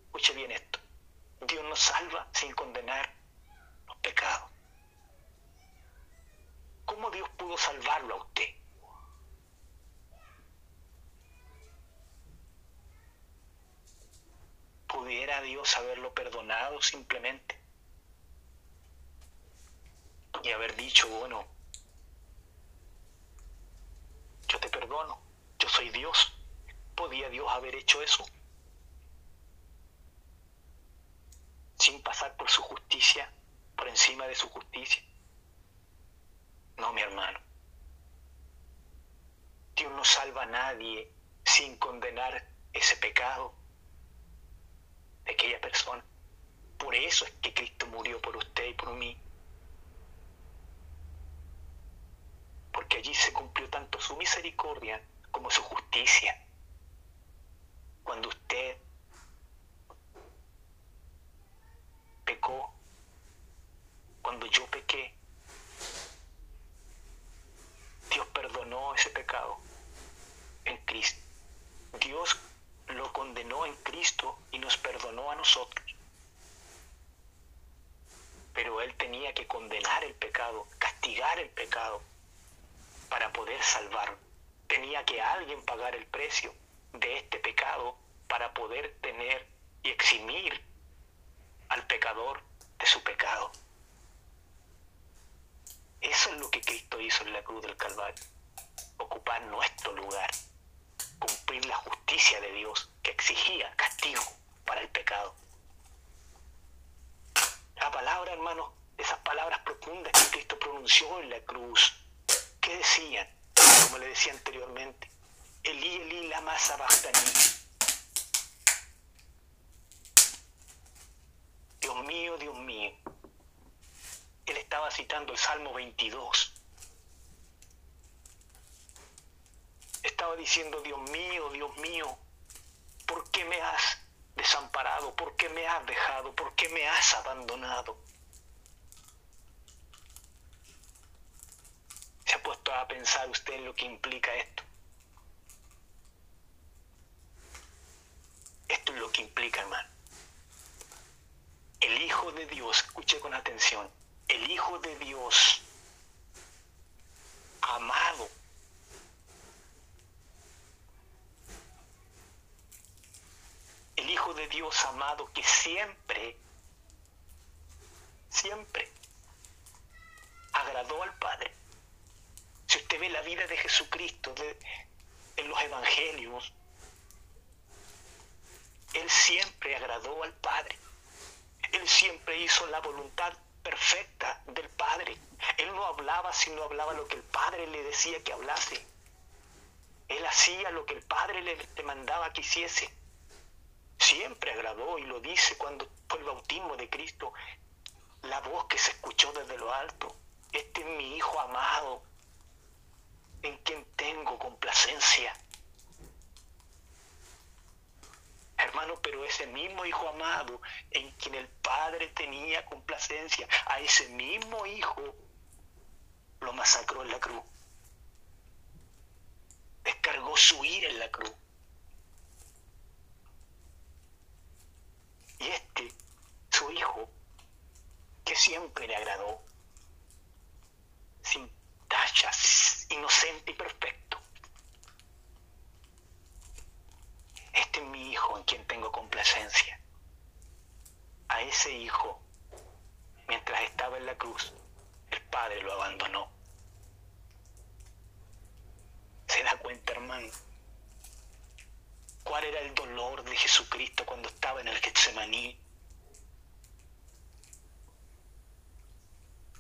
Escuche bien esto. Dios no salva sin condenar los pecados. ¿Cómo Dios pudo salvarlo a usted? ¿Pudiera Dios haberlo perdonado simplemente? Y haber dicho, bueno, yo te perdono, yo soy Dios. ¿Podía Dios haber hecho eso? Sin pasar por su justicia, por encima de su justicia. salva a nadie sin condenar ese pecado de aquella persona. Por eso es que Cristo murió por usted y por mí. Porque allí se cumplió tanto su misericordia como su justicia. Cuando usted pecó, cuando yo pequé, Dios perdonó ese en Cristo. Dios lo condenó en Cristo y nos perdonó a nosotros. Pero Él tenía que condenar el pecado, castigar el pecado para poder salvar. Tenía que alguien pagar el precio de este pecado para poder tener y eximir al pecador de su pecado. Eso es lo que Cristo hizo en la cruz del Calvario, nuestro lugar, cumplir la justicia de Dios que exigía castigo para el pecado. La palabra, hermano, esas palabras profundas que Cristo pronunció en la cruz, ¿qué decían? Como le decía anteriormente, Elí, Elí, lama sabachthani. Dios mío, Dios mío, él estaba citando el Salmo 22. Diciendo, Dios mío, Dios mío, ¿por qué me has desamparado? ¿Por qué me has dejado? ¿Por qué me has abandonado? ¿Se ha puesto a pensar usted en lo que implica esto? Esto es lo que implica, hermano. El Hijo de Dios, escuche con atención, el Hijo de Dios, amado, el Hijo de Dios amado que siempre, siempre agradó al Padre. Si usted ve la vida de Jesucristo en los evangelios, Él siempre agradó al Padre. Él siempre hizo la voluntad perfecta del Padre. Él no hablaba sino hablaba lo que el Padre le decía que hablase. Él hacía lo que el Padre le demandaba que hiciese. Siempre agradó y lo dice cuando fue el bautismo de Cristo. La voz que se escuchó desde lo alto. Este es mi Hijo amado, en quien tengo complacencia. Hermano, pero ese mismo Hijo amado en quien el Padre tenía complacencia, a ese mismo Hijo lo masacró en la cruz. Descargó su ira en la cruz. Y este, su Hijo, que siempre le agradó, sin tachas, inocente y perfecto, este es mi hijo en quien tengo complacencia. A ese hijo, mientras estaba en la cruz, el Padre lo abandonó. ¿Se da cuenta, hermano? ¿Cuál era el dolor de Jesucristo cuando estaba en el Getsemaní?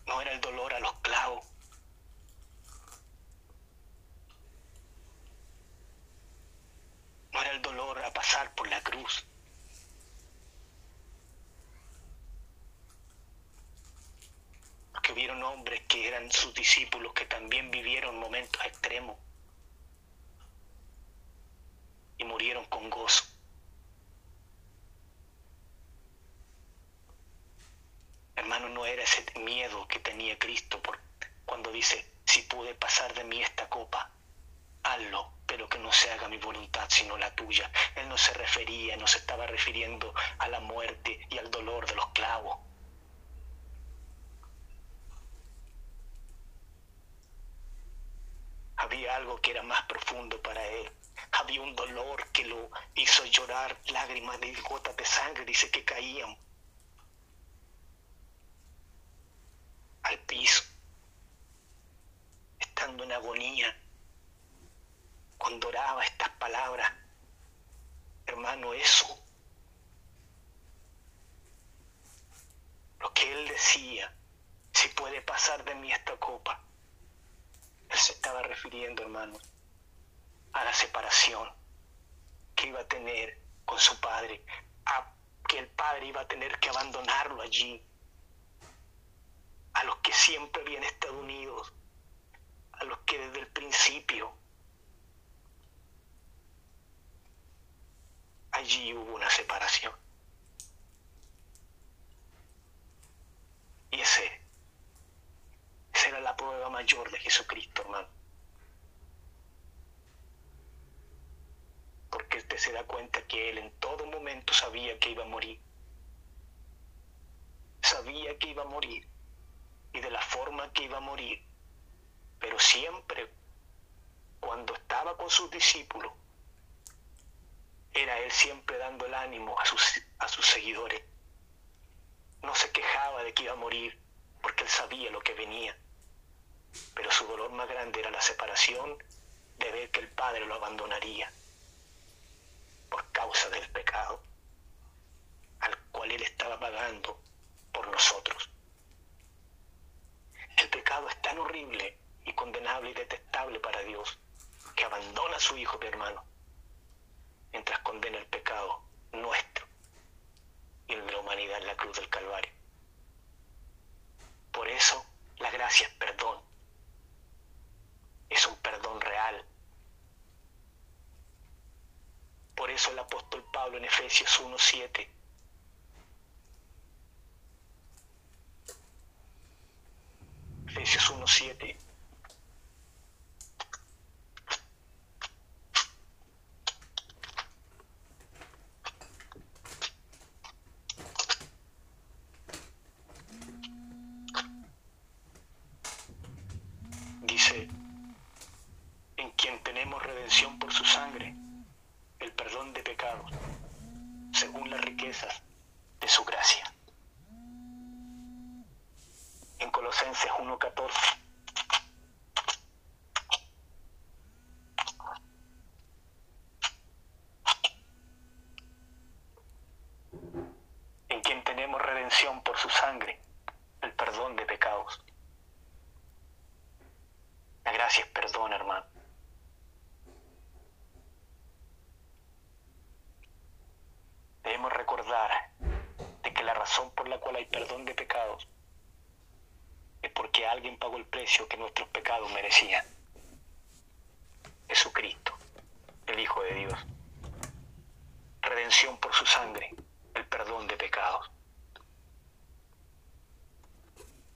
No era el dolor a los clavos, no era el dolor a pasar por la cruz. Porque hubieron hombres que eran sus discípulos que también vivieron momentos extremos y murieron con gozo. Hermano, no era ese miedo que tenía Cristo por, cuando dice, si pude pasar de mí esta copa, hazlo, pero que no se haga mi voluntad sino la tuya. Él no se refería, no se estaba refiriendo a la muerte y al dolor de los clavos. Había algo que era más profundo para él. Un dolor que lo hizo llorar, lágrimas de gotas de sangre, dice que caían al piso, estando en agonía cuando oraba estas palabras, hermano, eso, lo que él decía, si puede pasar de mí esta copa, él se estaba refiriendo, hermano, a la separación que iba a tener con su padre, a que el padre iba a tener que abandonarlo allí, a los que siempre habían estado unidos, a los que desde el principio allí hubo una separación. Y ese, esa era la prueba mayor de Jesucristo, hermano. Porque usted se da cuenta que Él en todo momento sabía que iba a morir. Sabía que iba a morir y de la forma que iba a morir. Pero siempre, cuando estaba con sus discípulos, era Él siempre dando el ánimo a sus, a sus seguidores no se quejaba de que iba a morir porque él sabía lo que venía. Pero su dolor más grande era la separación de ver que el Padre lo abandonaría por causa del pecado al cual él estaba pagando por nosotros. El pecado es tan horrible y condenable y detestable para Dios que abandona a su Hijo, mi hermano, mientras condena el pecado nuestro y el de la humanidad en la cruz del Calvario. Por eso la gracia es perdón. Es un perdón real. Por eso el apóstol Pablo en Efesios 1.7 Efesios 1.7 dice, en quien tenemos redención por su sangre, el perdón de pecados, según las de su gracia. En Colosenses 1.14 en quien tenemos redención por su sangre, el perdón de pecados. La gracia es perdón, hermano. Debemos recordar de que la razón por la cual hay perdón de pecados es porque alguien que nuestros pecados merecían. Jesucristo, el Hijo de Dios. Redención por su sangre, el perdón de pecados.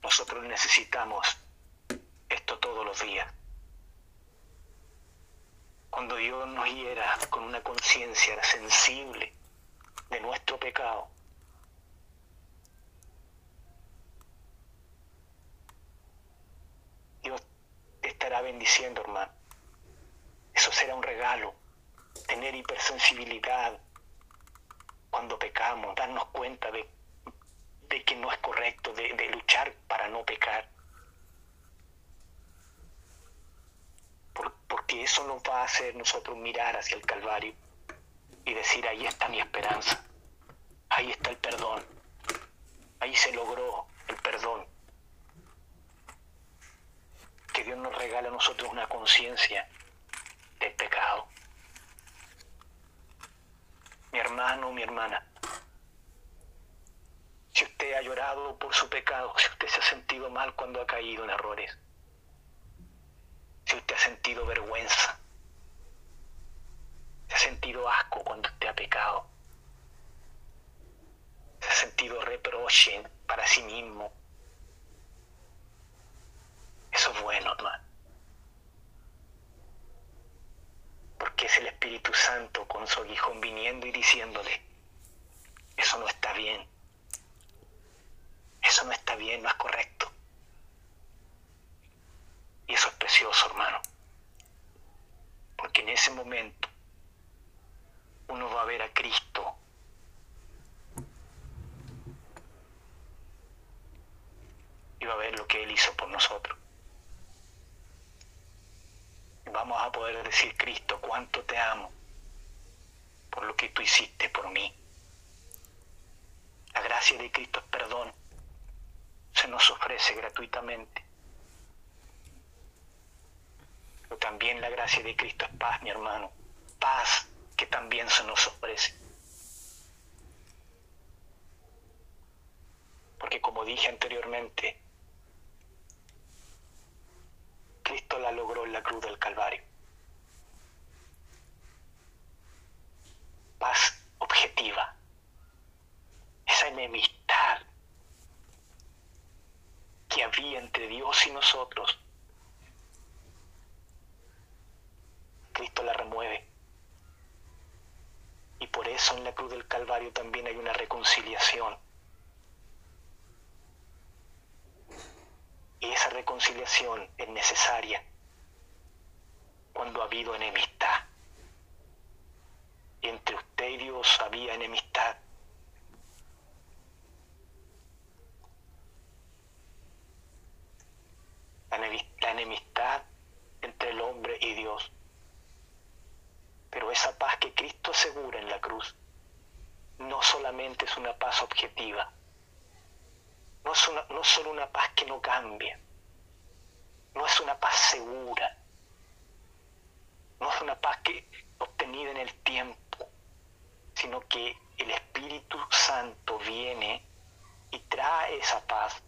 Nosotros necesitamos esto todos los días. Cuando Dios nos hiera con una conciencia sensible de nuestro pecado, Dios te estará bendiciendo, hermano. Eso será un regalo. Tener hipersensibilidad cuando pecamos, darnos cuenta de, de que no es correcto, de, luchar para no pecar. Por- porque eso nos va a hacer nosotros mirar hacia el Calvario y decir, ahí está mi esperanza, ahí está el perdón, ahí se logró el perdón. Que Dios nos regala a nosotros una conciencia del pecado. Mi hermano, mi hermana, si usted ha llorado por su pecado, si usted se ha sentido mal cuando ha caído en errores, si usted ha sentido vergüenza, si ha sentido asco cuando usted ha pecado, si ha sentido reproche para sí mismo, eso es bueno, hermano. Porque es el Espíritu Santo con su aguijón viniendo y diciéndole, eso no está bien, eso no está bien, no es correcto. Y eso es precioso, hermano. Porque en ese momento uno va a ver a Cristo. Y va a ver lo que Él hizo por nosotros. Vamos a poder decir, Cristo, cuánto te amo por lo que tú hiciste por mí. La gracia de Cristo es perdón. Se nos ofrece gratuitamente. Pero también la gracia de Cristo es paz, mi hermano. Paz que también se nos ofrece. Porque como dije anteriormente, Cristo la logró en la cruz del Calvario. Paz objetiva. Esa enemistad que había entre Dios y nosotros. Cristo la remueve. Y por eso en la cruz del Calvario también hay una reconciliación. Y esa reconciliación es necesaria cuando ha habido enemistad. Entre usted y Dios había enemistad. La enemistad entre el hombre y Dios. Pero esa paz que Cristo asegura en la cruz no solamente es una paz objetiva, no es, una, no solo una paz que no cambia, no es una paz segura, no es una paz que obtenida en el tiempo, sino que el Espíritu Santo viene y trae esa paz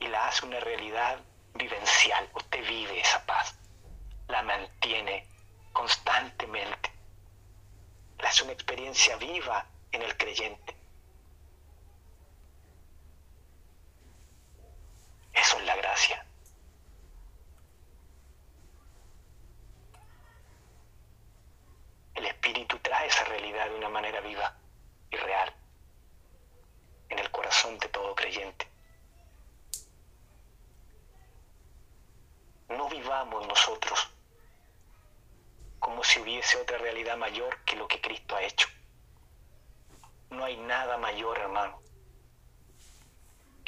y la hace una realidad vivencial. Usted vive esa paz, la mantiene constantemente. La hace una experiencia viva en el creyente. Eso es la gracia. El Espíritu trae esa realidad de una manera viva y real en el corazón de todo creyente. No vivamos nosotros como si hubiese otra realidad mayor que lo que Cristo ha hecho. No hay nada mayor, hermano,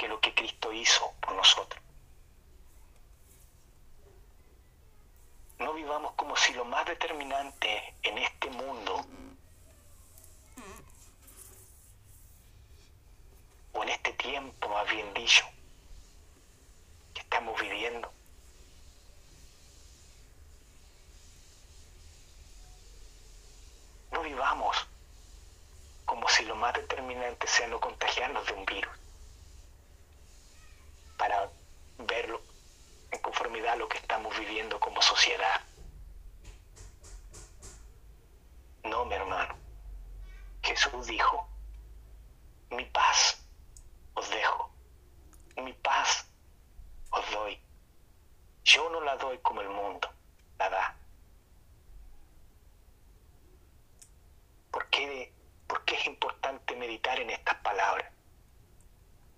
que lo que Cristo hizo por nosotros. No vivamos como si lo más determinante en este mundo o en este tiempo, más bien dicho, que estamos viviendo, no vivamos como si lo más determinante sea no contagiarnos de un virus para verlo en conformidad a lo que estamos viviendo como sociedad. No, mi hermano. Jesús dijo, mi paz os dejo, mi paz os doy. Yo no la doy como el mundo la da. ¿Por qué, es importante meditar en estas palabras?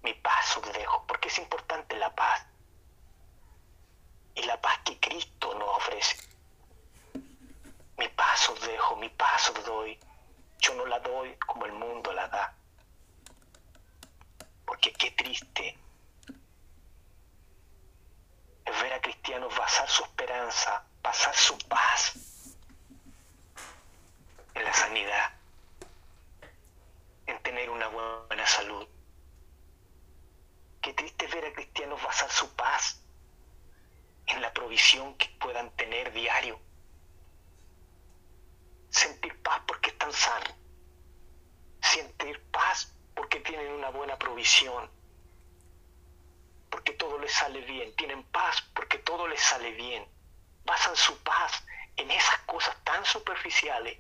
Mi paz os dejo. ¿Por qué es importante la paz? Y la paz que Cristo nos ofrece. Mi paz os dejo, mi paz os doy. Yo no la doy como el mundo la da. Porque qué triste es ver a cristianos basar su esperanza, basar su paz en la sanidad, en tener una buena salud. Qué triste ver a cristianos basar su paz en la provisión que puedan tener diario. Sentir paz porque están sanos. Sentir paz porque tienen una buena provisión. Porque todo les sale bien. Tienen paz porque todo les sale bien. Basan su paz en esas cosas tan superficiales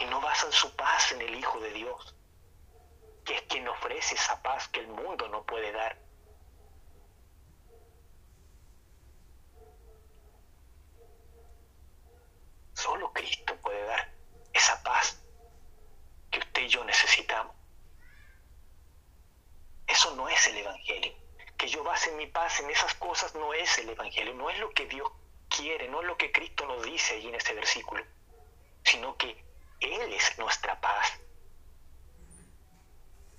y no basan su paz en el Hijo de Dios, que es quien ofrece esa paz que el mundo no puede dar. Solo Cristo puede dar esa paz que usted y yo necesitamos. Eso no es el Evangelio. Que yo base mi paz en esas cosas no es el Evangelio, no es lo que Dios quiere, no es lo que Cristo nos dice allí en ese versículo, sino que él es nuestra paz.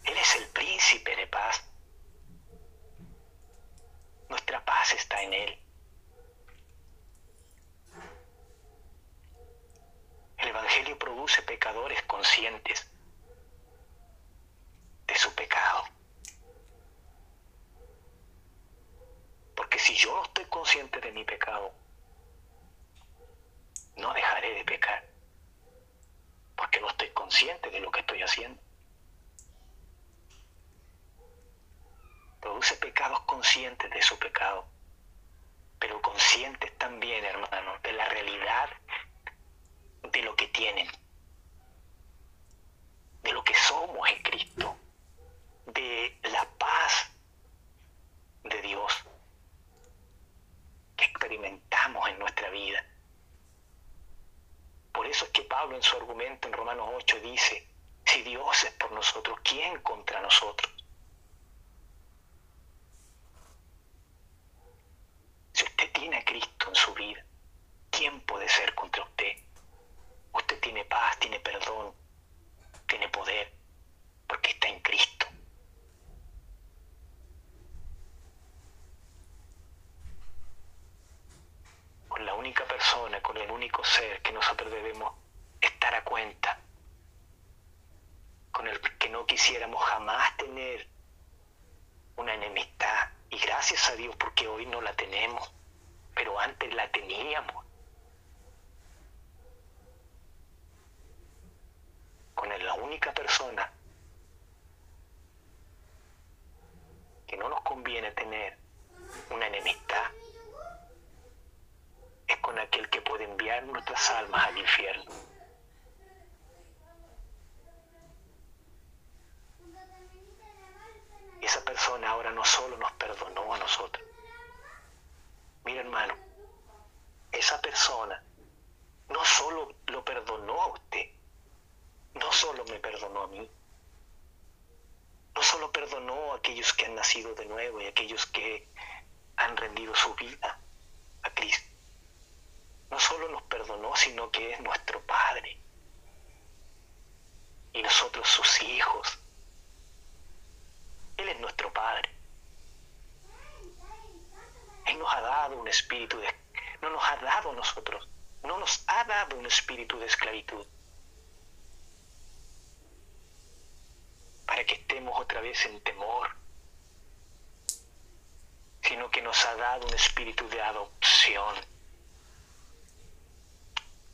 Él es el príncipe de paz. Nuestra paz está en Él. El Evangelio produce pecadores conscientes de su pecado. yo no estoy consciente de mi pecado, no dejaré de pecar, porque no estoy consciente de lo que estoy haciendo. Produce pecados conscientes de su pecado, pero conscientes también, hermano, de la realidad de lo que tienen, de lo que somos en Cristo, de la paz de Dios que experimentamos en nuestra vida. Por eso es que Pablo en su argumento en Romanos 8 dice, si Dios es por nosotros, ¿quién contra nosotros? Si usted tiene a Cristo en su vida, ¿quién puede ser contra usted? Usted tiene paz, tiene perdón, tiene poder, porque está en Cristo. Con la única persona, con el único ser que nosotros debemos estar a cuenta, con el que no quisiéramos jamás tener una enemistad. Y gracias a Dios porque hoy no la tenemos, pero antes la teníamos. Con la única persona que no nos conviene tener una enemistad es con aquel que puede enviar nuestras almas al infierno. esa persona ahora no solo nos perdonó a nosotros. Mira hermano, esa persona no solo lo perdonó a usted, no solo me perdonó a mí, no solo perdonó a aquellos que han nacido de nuevo y aquellos que han rendido su vida a Cristo. No solo nos perdonó, sino que es nuestro Padre. Y nosotros sus hijos. Él es nuestro Padre. Él nos ha dado un espíritu de... No nos ha dado a nosotros, no nos ha dado un espíritu de esclavitud. Para que estemos otra vez en temor, sino que nos ha dado un espíritu de adopción.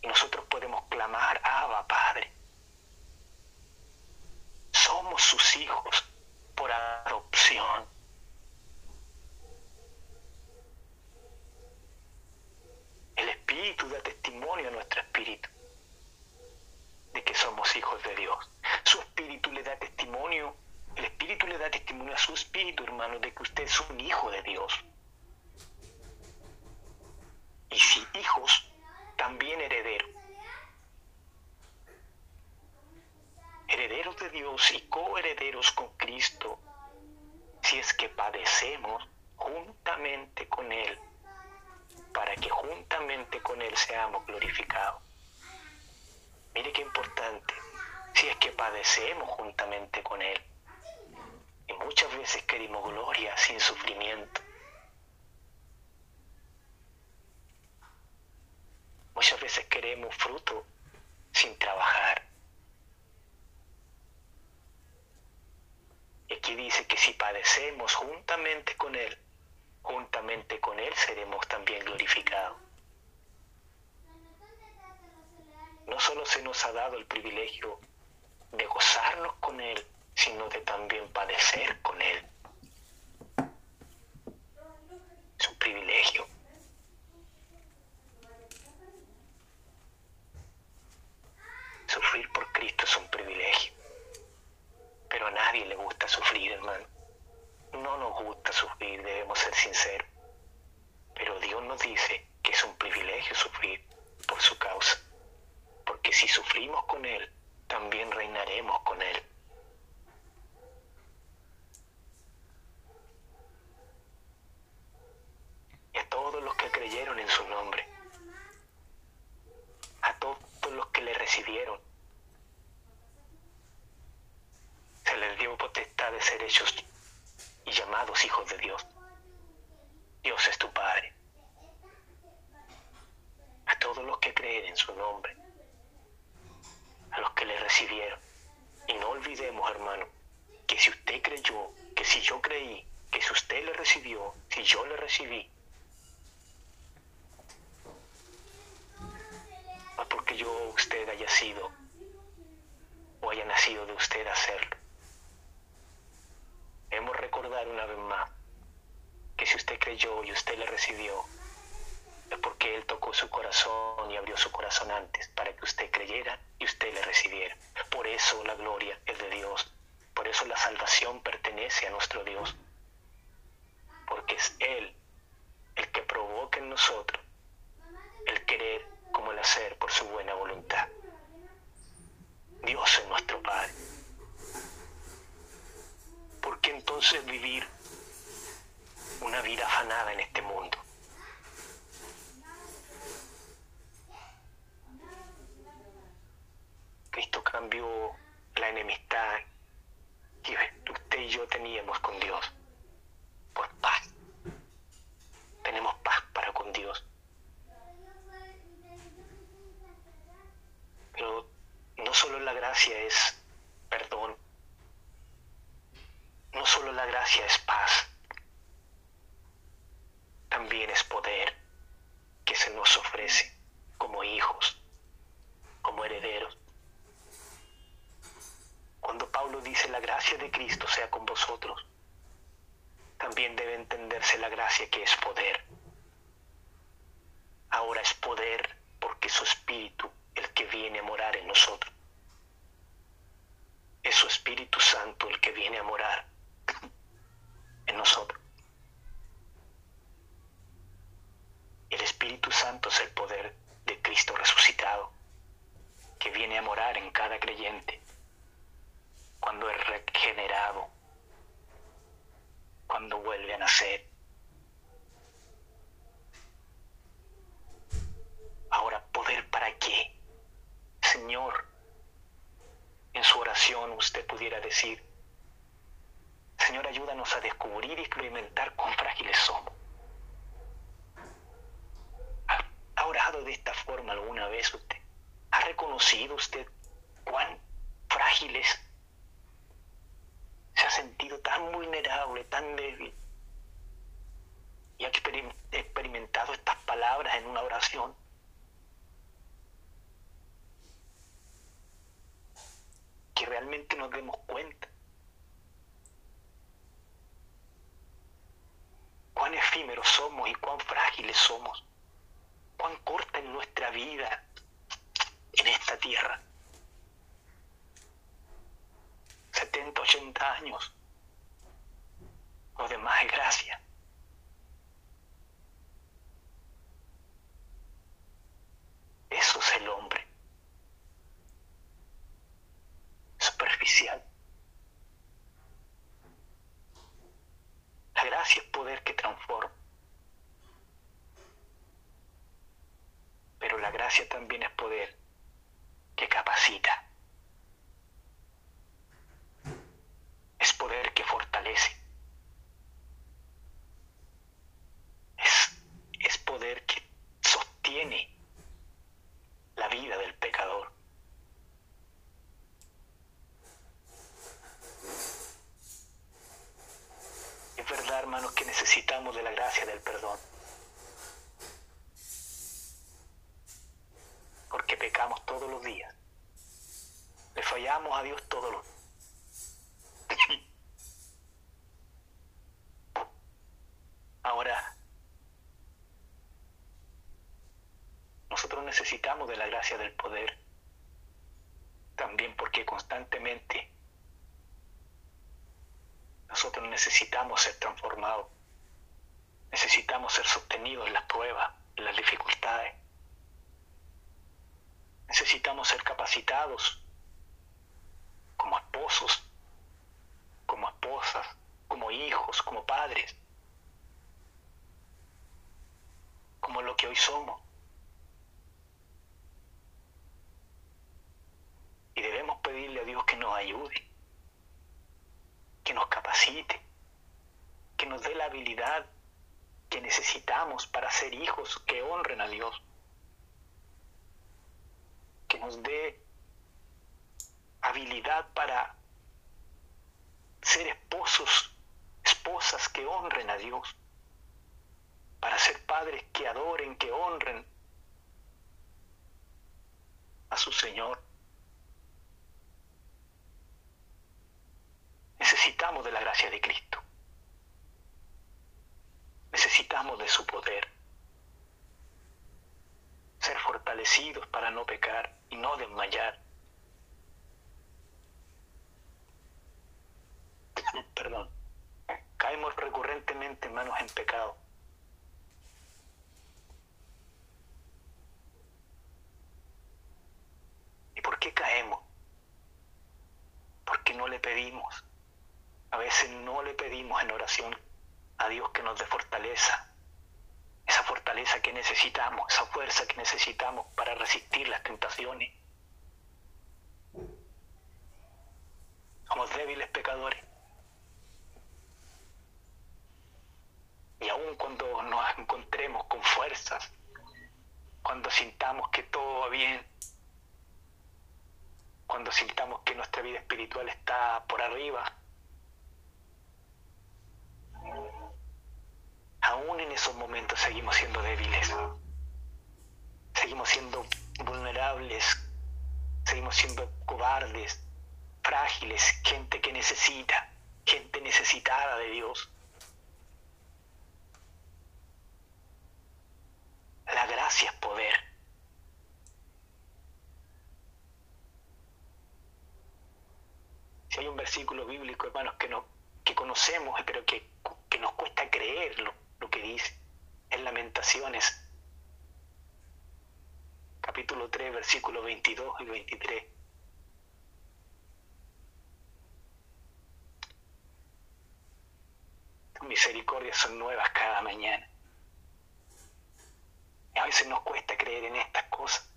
Y nosotros podemos clamar, Abba, Padre. Somos sus hijos por adopción. El Espíritu da testimonio a nuestro espíritu de que somos hijos de Dios. Su Espíritu le da testimonio, el Espíritu le da testimonio a su Espíritu, hermano, de que usted es un hijo de Dios. Y si hijos, también herederos. herederos de Dios y coherederos con Cristo, si es que padecemos juntamente con Él, para que juntamente con Él seamos glorificados. Mire qué importante, si es que padecemos juntamente con Él. Y muchas veces queremos gloria sin sufrimiento. Muchas veces queremos fruto sin trabajar. Y aquí dice que si padecemos juntamente con Él, juntamente con Él seremos también glorificados. No solo se nos ha dado el privilegio de gozarnos con Él, sino de también padecer con Él. Es un privilegio. Sufrir por Cristo es un privilegio. Pero a nadie le gusta sufrir, hermano. No nos gusta ser sinceros. Pero Dios nos dice que es un privilegio sufrir por su causa. Porque si sufrimos con Él, también reinaremos con Él. dossiers 80 años. Lo demás es gracia. Eso es el hombre. Superficial. La gracia es poder que transforma. Pero la gracia también es necesitamos de la gracia del poder, también porque constantemente nosotros necesitamos ser transformados. Ser hijos que honren a Dios. Le pedimos. A veces no le pedimos en oración a Dios que nos dé fortaleza. Esa fortaleza que necesitamos, esa fuerza que necesitamos para resistir las tentaciones. Somos débiles pecadores. Y aun cuando nos encontremos con fuerzas, cuando sintamos que todo va bien, cuando sintamos que nuestra vida espiritual arriba, Si hay un versículo bíblico, hermanos, que, no, que conocemos, pero que, que nos cuesta creerlo, lo que dice, en Lamentaciones, capítulo 3, versículos 22 y 23. Tus misericordias son nuevas cada mañana. A veces nos cuesta creer en estas cosas.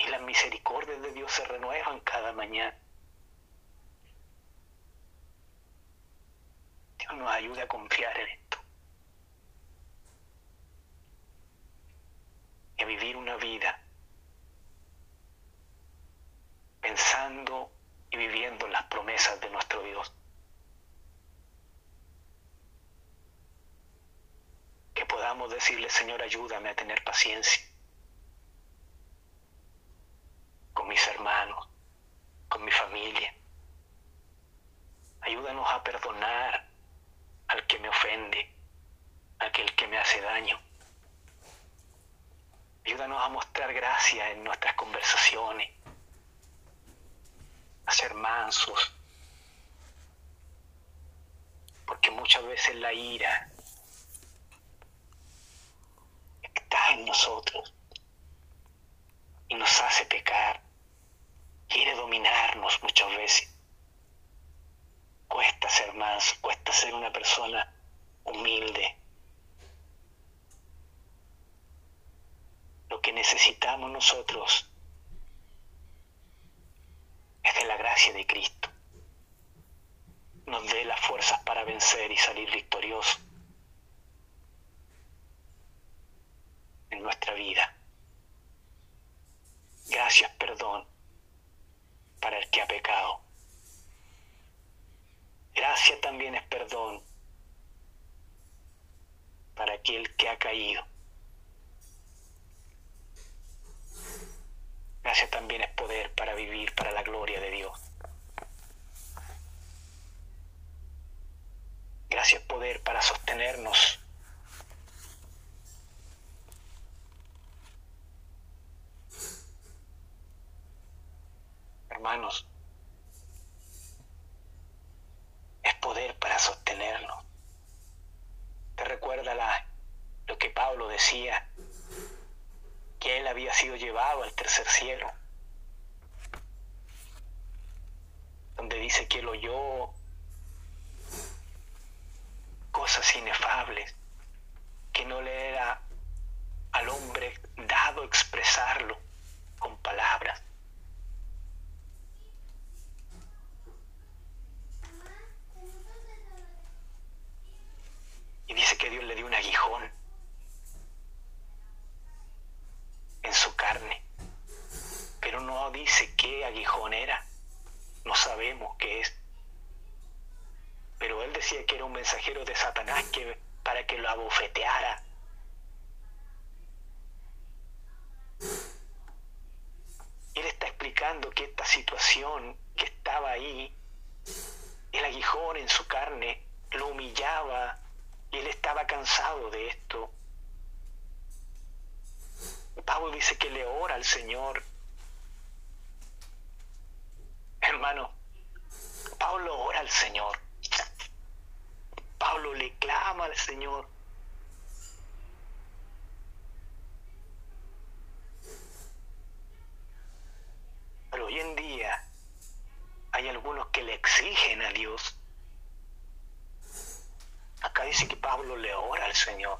Y las misericordias de Dios se renuevan cada mañana. Dios nos ayude a confiar en esto. Y a vivir una vida pensando y viviendo las promesas de nuestro Dios. Que podamos decirle, Señor, ayúdame a tener paciencia con mis hermanos, con mi familia. Ayúdanos a perdonar al que me ofende, aquel que me hace daño. Ayúdanos a mostrar gracia en nuestras conversaciones, a ser mansos, porque muchas veces la ira está en nosotros y nos hace pecar, quiere dominarnos muchas veces. Cuesta ser manso, cuesta ser una persona humilde. Lo que necesitamos nosotros es de la gracia de Cristo. Nos dé las fuerzas para vencer y salir victoriosos en nuestra vida. Gracias, perdón, para el que ha pecado. Gracia también es perdón para aquel que ha caído. Gracia también es poder para vivir para la gloria de Dios. Gracias poder para sostenernos. Hermanos, es poder para sostenernos. ¿Te recuerda lo que Pablo decía? Que él había sido llevado al tercer cielo, donde dice que él oyó cosas inefables, que no le era al hombre dado expresarlo con palabras. Y dice que Dios le dio un aguijón en su carne. Pero no dice qué aguijón era. No sabemos qué es. Pero él decía que era un mensajero de Satanás que, para que lo abofeteara. explicando que esta situación que estaba ahí, el aguijón en su carne, lo humillaba y él estaba cansado de esto. Pablo dice que le ora al Señor. Hermano, Pablo ora al Señor. Pablo le clama al Señor. Pero hoy en día hay algunos que le exigen a Dios. Acá dice que Pablo le ora al Señor.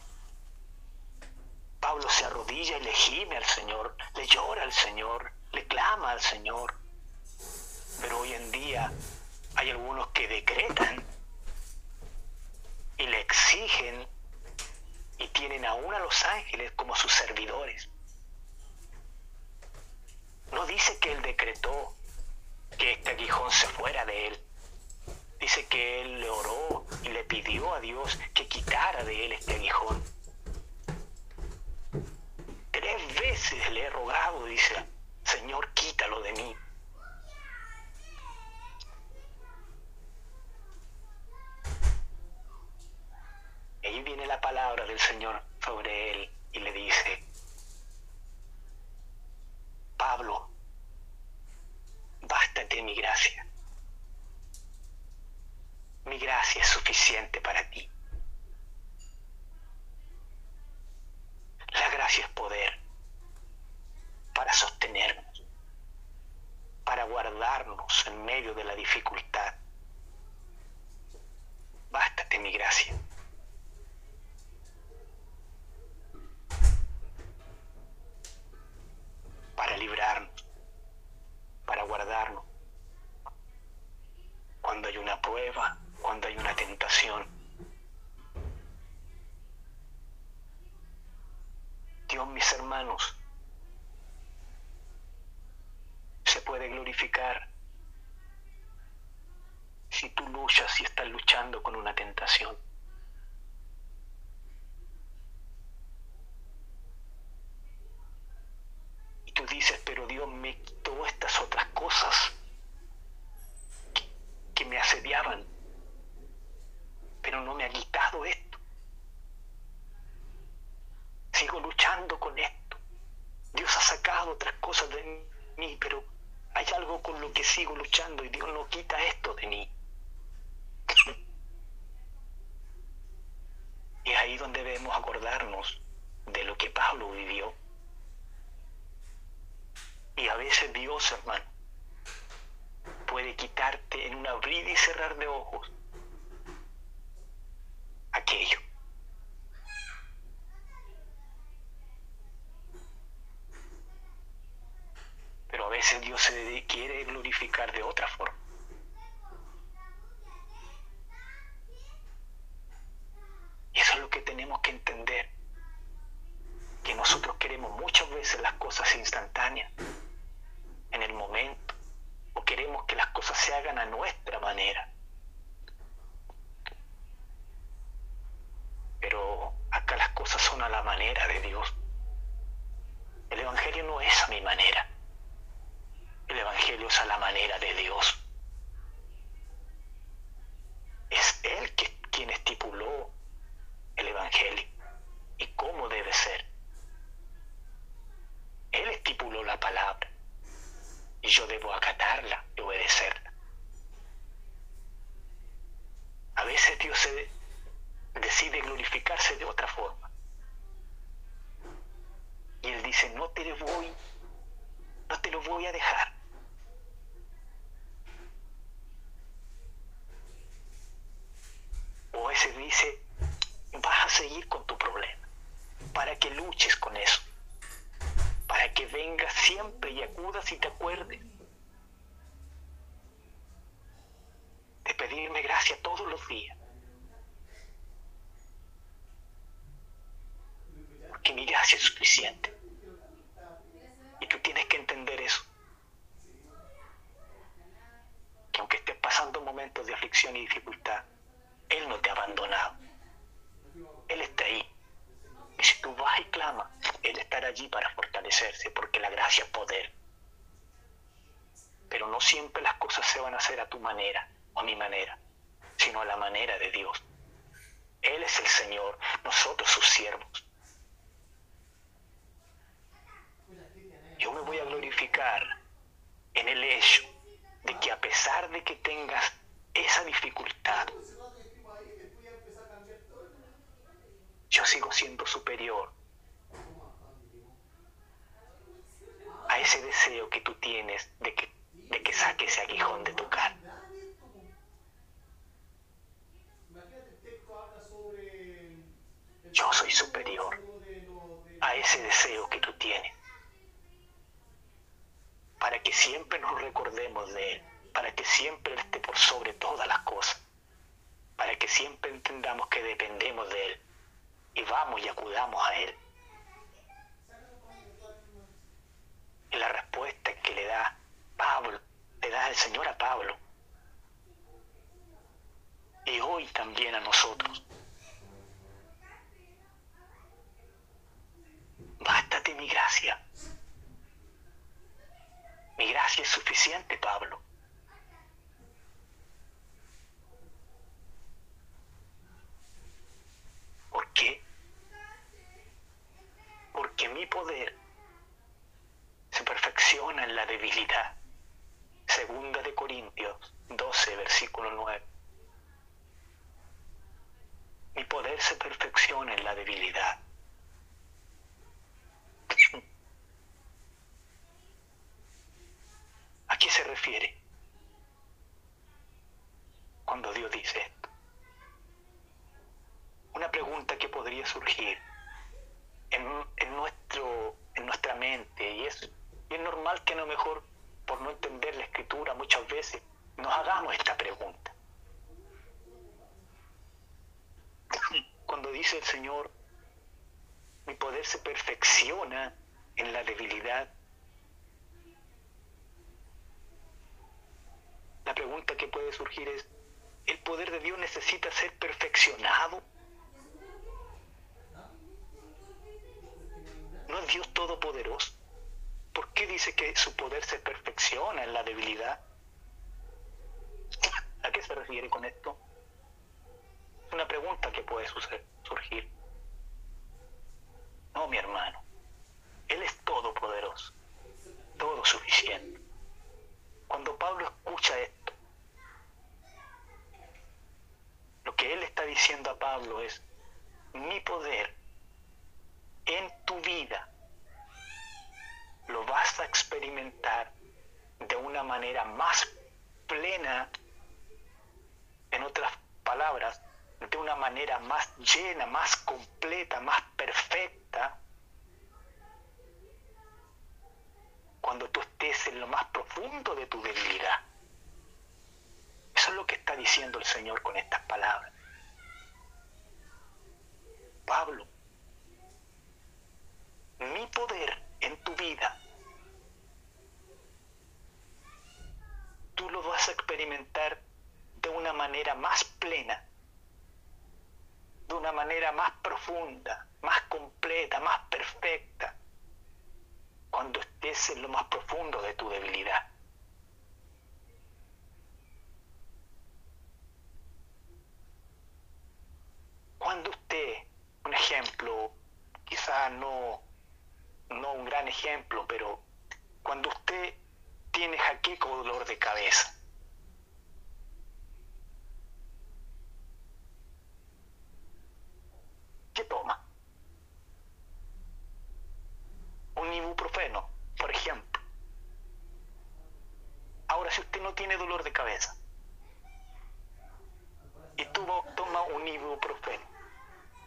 Pablo se arrodilla y le gime al Señor, le llora al Señor, le clama al Señor. Pero hoy en día hay algunos que decretan y le exigen y tienen aún a los ángeles como sus servidores. No dice que él decretó que este aguijón se fuera de él. Dice que él le oró y le pidió a Dios que quitara de él este aguijón. Tres veces le he rogado, dice, Señor, quítalo de mí. ahí viene la palabra del Señor sobre él y le dice, Pablo, bástate mi gracia. Mi gracia es suficiente para ti. La gracia es poder para sostenernos, para guardarnos en medio de la dificultad. Bástate mi gracia. para librarnos, para guardarnos. Cuando hay una prueba, cuando hay una tentación. Dios, mis hermanos, se puede glorificar si tú luchas y estás luchando con una tentación. tú dices, pero Dios me quitó estas otras cosas que, me asediaban, pero no me ha quitado esto. Sigo luchando con esto. Dios ha sacado otras cosas de mí, pero hay algo con lo que sigo luchando y Dios no quita esto de mí. Y es ahí donde debemos acordarnos de lo que Pablo vivió y a veces Dios, hermano, puede quitarte en un abrir y cerrar de ojos aquello. Pero a veces Dios se quiere glorificar de otra forma. Y eso es lo que tenemos que entender. Que nosotros queremos muchas veces las cosas instantáneas en el momento o queremos que las cosas se hagan a nuestra manera. Pero acá las cosas son a la manera de Dios. El Evangelio no es a mi manera. El Evangelio es a la manera de Dios. Es Él que, quien estipuló el Evangelio y cómo debe ser. Él estipuló la palabra y yo debo acatarla y obedecerla. A veces Dios se decide glorificarse de otra forma. Y Él dice, no te lo voy, no te lo voy a dejar. O ese dice, vas a seguir con tu problema, para que luches con eso para que vengas siempre y acudas y te acuerdes de pedirme gracia todos los días. Porque mi gracia es suficiente. Y tú tienes que entender eso. Que aunque estés pasando momentos de aflicción y dificultad, Él no te ha abandonado. Él está ahí. Y si tú vas y clamas, Él estará allí para fortalecerse, porque la gracia es poder. ser a tu manera o a mi manera, sino a la manera de Dios. Él es el Señor, nosotros sus siervos. Yo me voy a glorificar en el hecho de que a pesar de que tengas esa dificultad, yo sigo siendo superior a ese deseo que tú tienes de que, de que saque ese aguijón de tu cara. Yo soy superior a ese deseo que tú tienes. Para que siempre nos recordemos de Él, para que siempre Él esté por sobre todas las cosas, para que siempre entendamos que dependemos de Él y vamos y acudamos a Él. Y la respuesta que le da Pablo, le da el Señor a Pablo, y hoy también a nosotros. Bástate mi gracia. Mi gracia es suficiente, Pablo. ¿Por qué? Porque mi poder se perfecciona en la debilidad. Segunda de Corintios 12, versículo 9. Mi poder se perfecciona en la debilidad. ¿A qué se refiere cuando Dios dice esto? Una pregunta que podría surgir en, en, nuestro, en nuestra mente y es, y es normal que a lo mejor por no entender la escritura muchas veces nos hagamos esta pregunta. Cuando dice el Señor, mi poder se perfecciona en la debilidad. La pregunta que puede surgir es, ¿el poder de Dios necesita ser perfeccionado? Todopoderoso? ¿Por qué dice que su poder se perfecciona en la debilidad? ¿A qué se refiere con esto? Es una pregunta que puede surgir. No, mi hermano. Él es todopoderoso, todo suficiente. Cuando Pablo escucha esto, lo que él está diciendo a Pablo es, mi poder en tu vida lo vas a experimentar de una manera más plena, en otras palabras, de una manera más llena, más completa, más perfecta, cuando tú estés en lo más profundo de tu debilidad. Eso es lo que está diciendo el Señor con estas palabras. Pablo, mi poder en tu vida, tú lo vas a experimentar de una manera más plena, de una manera más profunda, más completa, más perfecta, cuando estés en lo más profundo de tu debilidad. Cuando usted, un ejemplo, quizás no, no un gran ejemplo, pero cuando usted tiene jaqueco o dolor de cabeza, ¿qué toma? Un ibuprofeno, por ejemplo. Ahora, si usted no tiene dolor de cabeza y tuvo, toma un ibuprofeno,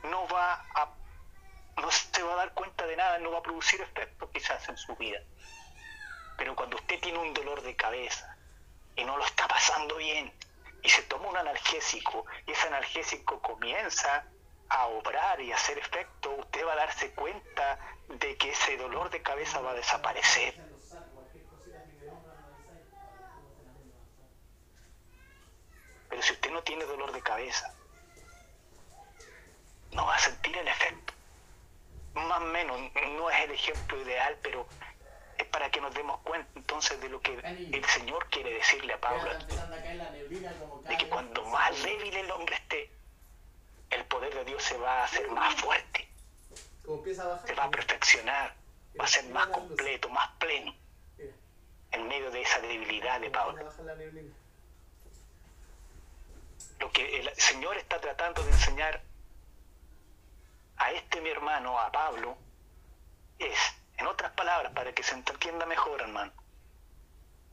no va a no se va a dar cuenta de nada, no va a producir efecto quizás en su vida. Pero cuando usted tiene un dolor de cabeza y no lo está pasando bien y se toma un analgésico y ese analgésico comienza a obrar y a hacer efecto, usted va a darse cuenta de que ese dolor de cabeza va a desaparecer. Pero si usted no tiene dolor de cabeza, no va a sentir el efecto. Más o menos, no es el ejemplo ideal, pero es para que nos demos cuenta entonces de lo que el Señor quiere decirle a Pablo. De que cuando más débil el hombre esté, el poder de Dios se va a hacer más fuerte. Se va a perfeccionar, va a ser más completo, más pleno. En medio de esa debilidad de Pablo. Lo que el Señor está tratando de enseñar a este mi hermano, a Pablo, es, en otras palabras, para que se entienda mejor, hermano,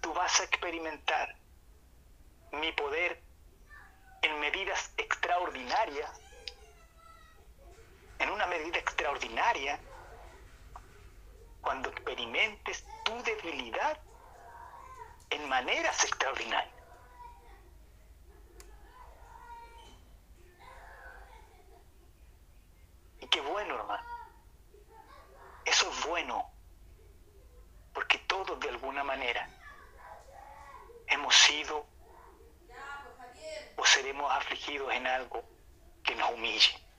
tú vas a experimentar mi poder en medidas extraordinarias, en una medida extraordinaria, cuando experimentes tu debilidad en maneras extraordinarias. Y qué bueno, hermano. Eso es bueno, porque todos de alguna manera hemos sido o seremos afligidos en algo que nos humille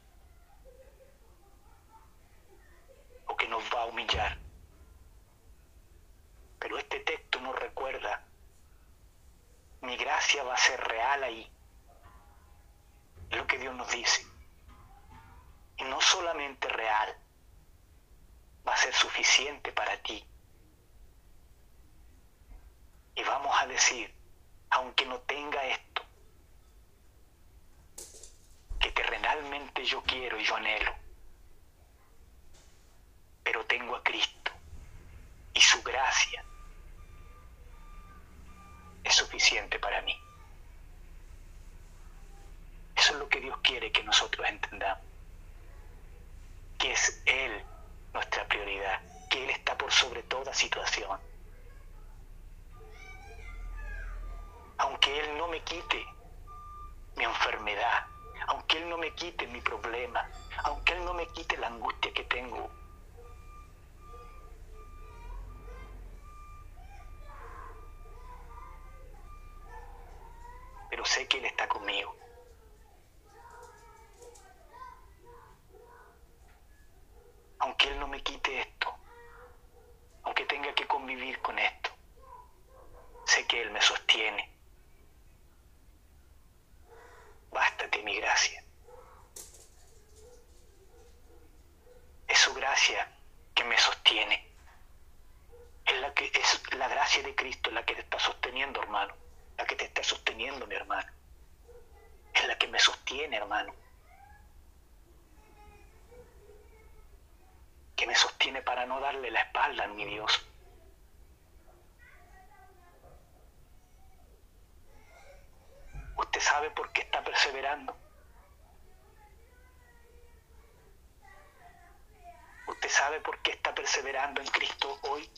en Cristo hoy,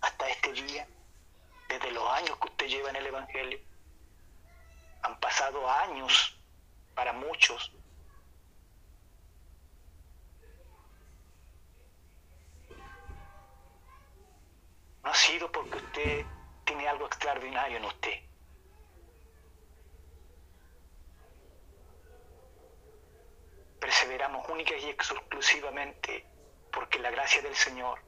hasta este día, desde los años que usted lleva en el Evangelio. Han pasado años para muchos no ha sido porque usted tiene algo extraordinario en usted. Perseveramos única y exclusivamente del Señor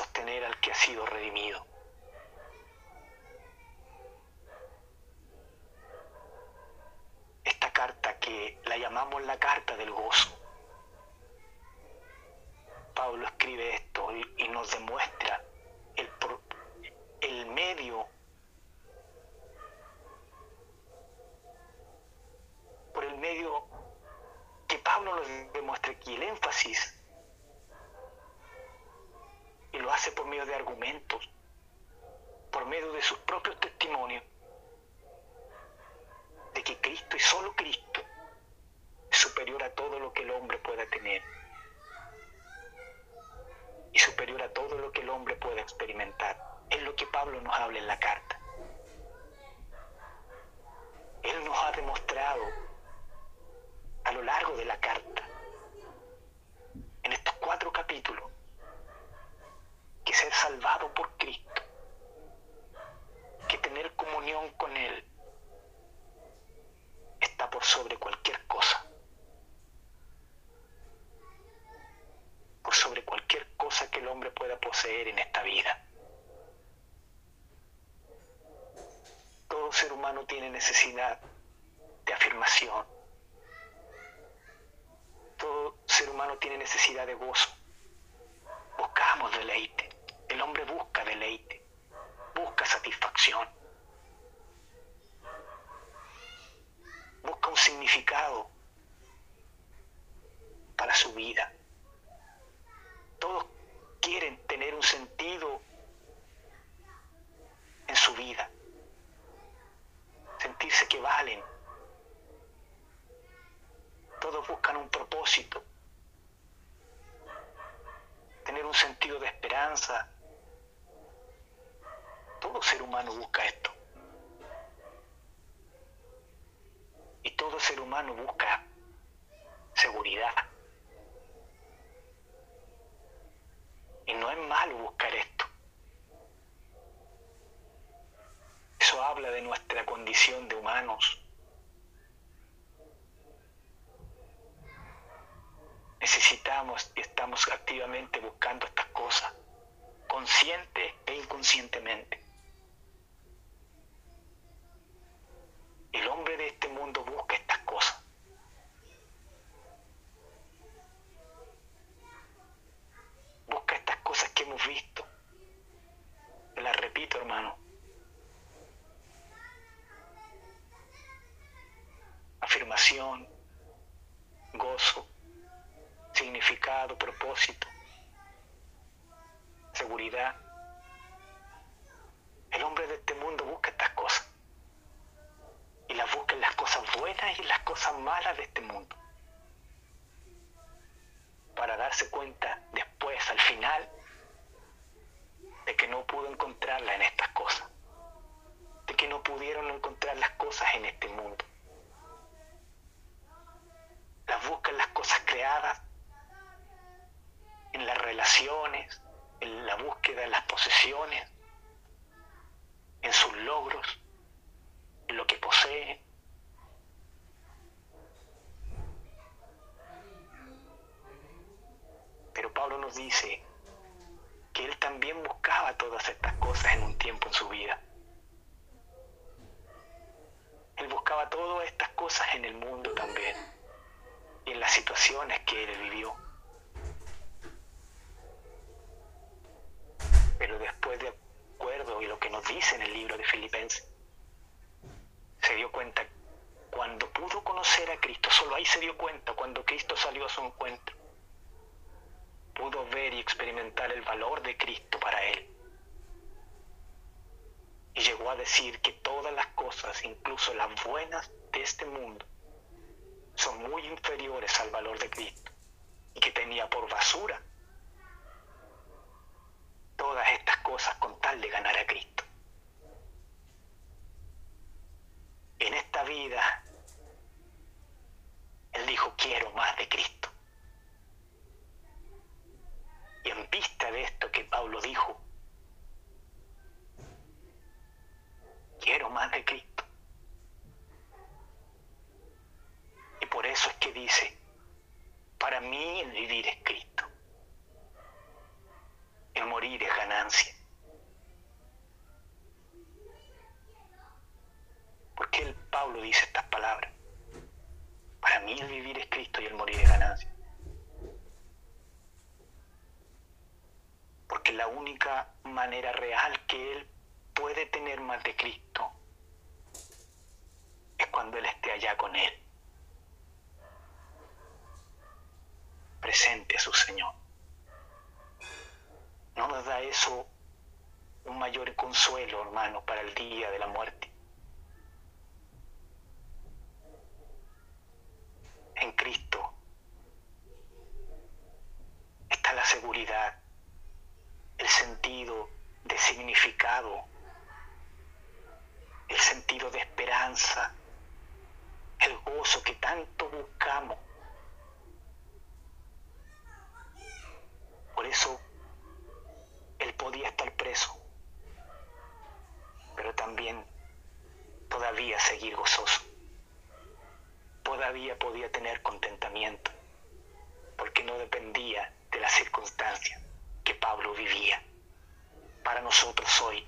sostener al que ha sido redimido. Esta carta que la llamamos la carta del gozo. Pablo escribe esto y, nos demuestra el, el medio por el medio que Pablo nos demuestra aquí el énfasis lo hace por medio de argumentos, por medio de sus propios testimonios, de que Cristo y solo Cristo es superior a todo lo que el hombre pueda tener y superior a todo lo que el hombre pueda experimentar. Es lo que Pablo nos habla en la carta. Él nos ha demostrado a lo largo de la carta, en estos cuatro capítulos, que ser salvado por Cristo, que tener comunión con Él, está por sobre cualquier cosa. Por sobre cualquier cosa que el hombre pueda poseer en esta vida. Todo ser humano tiene necesidad de afirmación. Todo ser humano tiene necesidad de gozo. Buscamos deleite. El hombre busca deleite. Busca satisfacción. Busca un significado para su vida. Todos quieren tener un sentido en su vida sentirse que valen. Todos buscan un propósito, tener un sentido de esperanza. Todo ser humano busca esto. Y todo ser humano busca seguridad. Y no es malo buscar esto. Eso habla de nuestra condición de humanos. Necesitamos y estamos activamente buscando estas cosas, consciente e inconscientemente. El hombre de este mundo busca estas cosas. Busca estas cosas que hemos visto. Las repito, hermano. afirmación, gozo, significado, propósito, seguridad. El hombre de este mundo busca estas cosas. Y las busca en las cosas buenas y las cosas malas de este mundo. Para darse cuenta después, al final, de que no pudo encontrarla en estas cosas. De que no pudieron encontrar las cosas en este mundo las busca en las cosas creadas, en las relaciones, en la búsqueda de las posesiones, en sus logros, en lo que posee. Pero Pablo dice que él también buscaba todas estas cosas en un tiempo en su vida. Él buscaba todas estas cosas en el mundo también y en las situaciones que él vivió. Pero después de acuerdo y lo que nos dice en el libro de Filipenses, se dio cuenta cuando pudo conocer a Cristo, solo ahí se dio cuenta cuando Cristo salió a su encuentro. Pudo ver y experimentar el valor de Cristo para él. Y llegó a decir que todas las cosas, incluso las buenas de este mundo, son muy inferiores al valor de Cristo y que tenía por basura todas estas cosas con tal de ganar a Cristo. En esta vida, Él dijo, quiero más de Cristo. Y en vista de esto que Pablo dijo, quiero más de Cristo. por eso es que dice, para mí el vivir es Cristo, el morir es ganancia. ¿Por qué el Pablo dice estas palabras? Para mí el vivir es Cristo y el morir es ganancia. Porque la única manera real que Él puede tener más de Cristo es cuando Él esté allá con Él. presente a su Señor. ¿No nos da eso un mayor consuelo, hermano, para el día de la muerte. En Cristo está la seguridad, el sentido de significado, el sentido de esperanza, el gozo que tanto buscamos. Por eso él podía estar preso, pero también todavía seguir gozoso. Todavía podía tener contentamiento, porque no dependía de las circunstancias que Pablo vivía. Para nosotros hoy,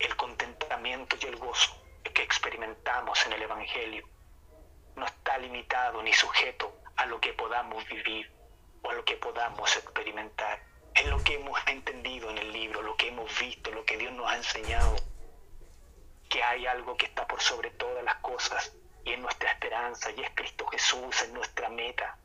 el contentamiento y el gozo que experimentamos en el Evangelio no está limitado ni sujeto a lo que podamos vivir o a lo que podamos experimentar. Es lo que hemos entendido en el libro, lo que hemos visto, lo que Dios nos ha enseñado, que hay algo que está por sobre todas las cosas y es nuestra esperanza y es Cristo Jesús, es nuestra meta.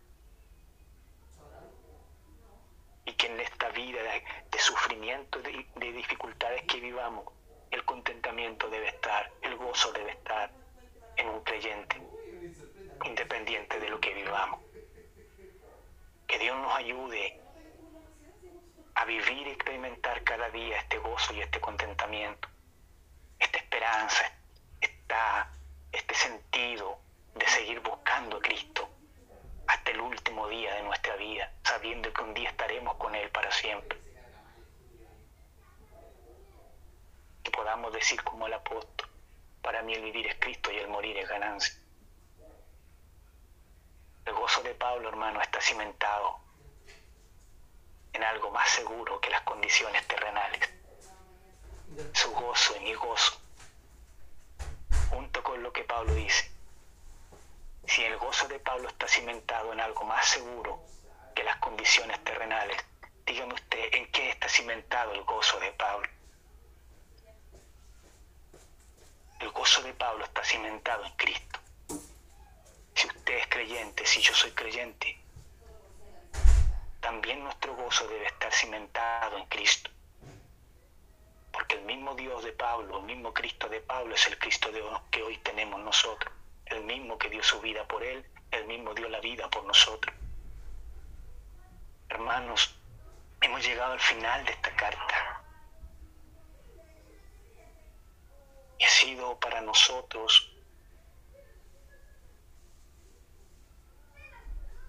Y que en esta vida de, sufrimiento, de, de dificultades que vivamos, el contentamiento debe estar, el gozo debe estar en un creyente, independiente de lo que vivamos. Que Dios nos ayude a vivir y experimentar cada día este gozo y este contentamiento, esta esperanza, esta, este sentido de seguir buscando a Cristo hasta el último día de nuestra vida, sabiendo que un día estaremos con Él para siempre. Que podamos decir como el apóstol, para mí el vivir es Cristo y el morir es ganancia. El gozo de Pablo, hermano, está cimentado en algo más seguro que las condiciones terrenales. Su gozo y mi gozo, junto con lo que Pablo dice. Si el gozo de Pablo está cimentado en algo más seguro que las condiciones terrenales, dígame usted en qué está cimentado el gozo de Pablo. El gozo de Pablo está cimentado en Cristo. Si usted es creyente, si yo soy creyente, también nuestro gozo debe estar cimentado en Cristo. Porque el mismo Dios de Pablo, el mismo Cristo de Pablo es el Cristo de que hoy tenemos nosotros. El mismo que dio su vida por Él, el mismo dio la vida por nosotros. Hermanos, hemos llegado al final de esta carta. Y ha sido para nosotros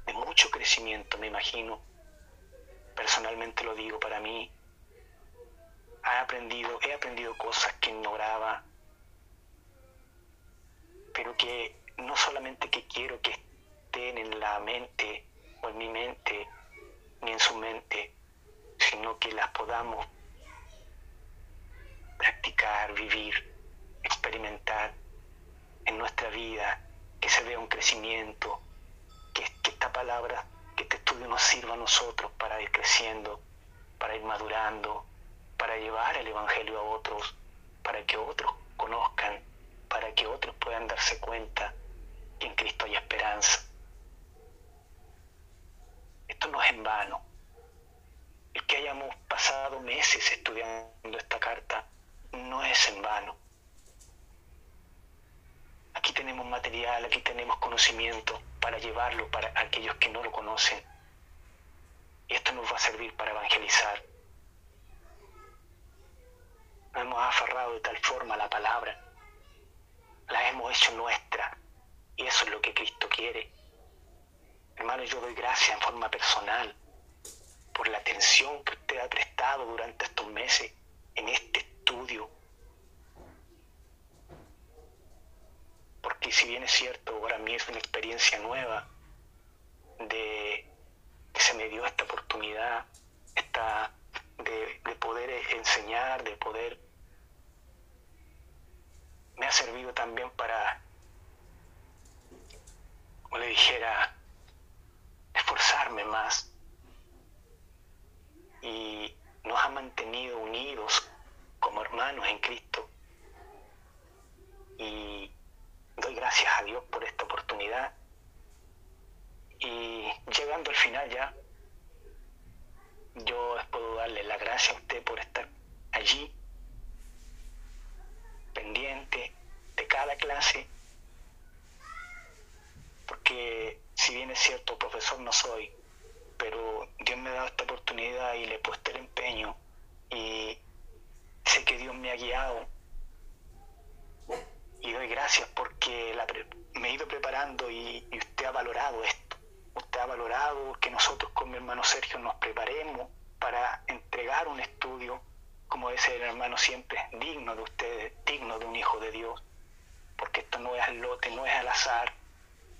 de mucho crecimiento, me imagino, personalmente lo digo para mí, he aprendido, he aprendido cosas que ignoraba, pero que no solamente que quiero que estén en la mente o en mi mente, ni en su mente, sino que las podamos practicar, vivir, experimentar en nuestra vida, que se vea un crecimiento, que, que esta palabra que este estudio nos sirva a nosotros para ir creciendo, para ir madurando, para llevar el Evangelio a otros, para que otros conozcan, para que otros puedan darse cuenta que en Cristo hay esperanza. Esto no es en vano. El que hayamos pasado meses estudiando esta carta no es en vano. Aquí tenemos material, aquí tenemos conocimiento para llevarlo para aquellos que no lo conocen. Y esto nos va a servir para evangelizar. Hemos aferrado de tal forma la palabra, la hemos hecho nuestra, y eso es lo que Cristo quiere. Hermano, yo doy gracias en forma personal por la atención que usted ha prestado durante estos meses en este estudio porque si bien es cierto, para mí es una experiencia nueva de que se me dio esta oportunidad, esta, de, de poder enseñar, de poder... Me ha servido también para, como le dijera, esforzarme más y nos ha mantenido unidos como hermanos en Cristo. Y doy gracias a Dios por esta oportunidad. Y llegando al final ya, yo puedo darle la gracia a usted por estar allí clase, porque si bien es cierto, profesor no soy, pero Dios me ha dado esta oportunidad y le he puesto el empeño y sé que Dios me ha guiado y doy gracias porque me he ido preparando y, y usted ha valorado esto. Usted ha valorado que nosotros con mi hermano Sergio nos preparemos para entregar un estudio, dice el hermano siempre, digno de ustedes, digno de un hijo de Dios, porque esto no es al lote, no es al azar,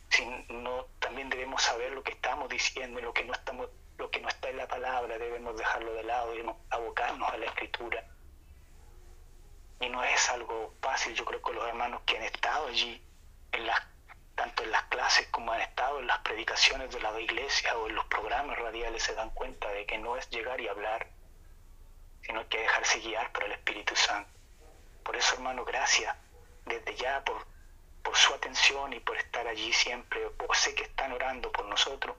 sino también debemos saber lo que estamos diciendo y lo que no estamos lo que no está en la palabra debemos dejarlo de lado y abocarnos a la escritura. Y no es algo fácil yo creo que los hermanos que han estado allí en las tanto en las clases como han estado en las predicaciones de la iglesia o en los programas radiales se dan cuenta de que no es llegar y hablar sino que dejarse guiar por el Espíritu Santo por eso hermano gracias desde ya por por su atención y por estar allí siempre. sé que están orando por nosotros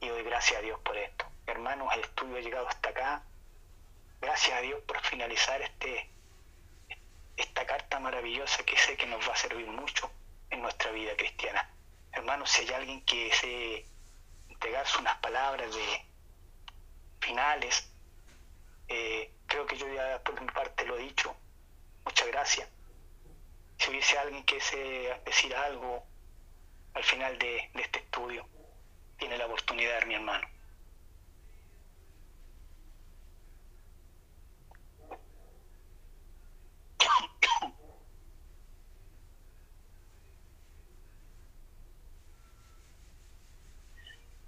y doy gracias a Dios por esto. Hermanos, el estudio ha llegado hasta acá. Gracias a Dios por finalizar este, esta carta maravillosa que sé que nos va a servir mucho en nuestra vida cristiana. Hermanos, si hay alguien que desee entregarse unas palabras de finales, eh, creo que yo ya por mi parte lo he dicho. Muchas gracias si hubiese alguien que se decir algo al final de, este estudio, tiene la oportunidad, mi hermano.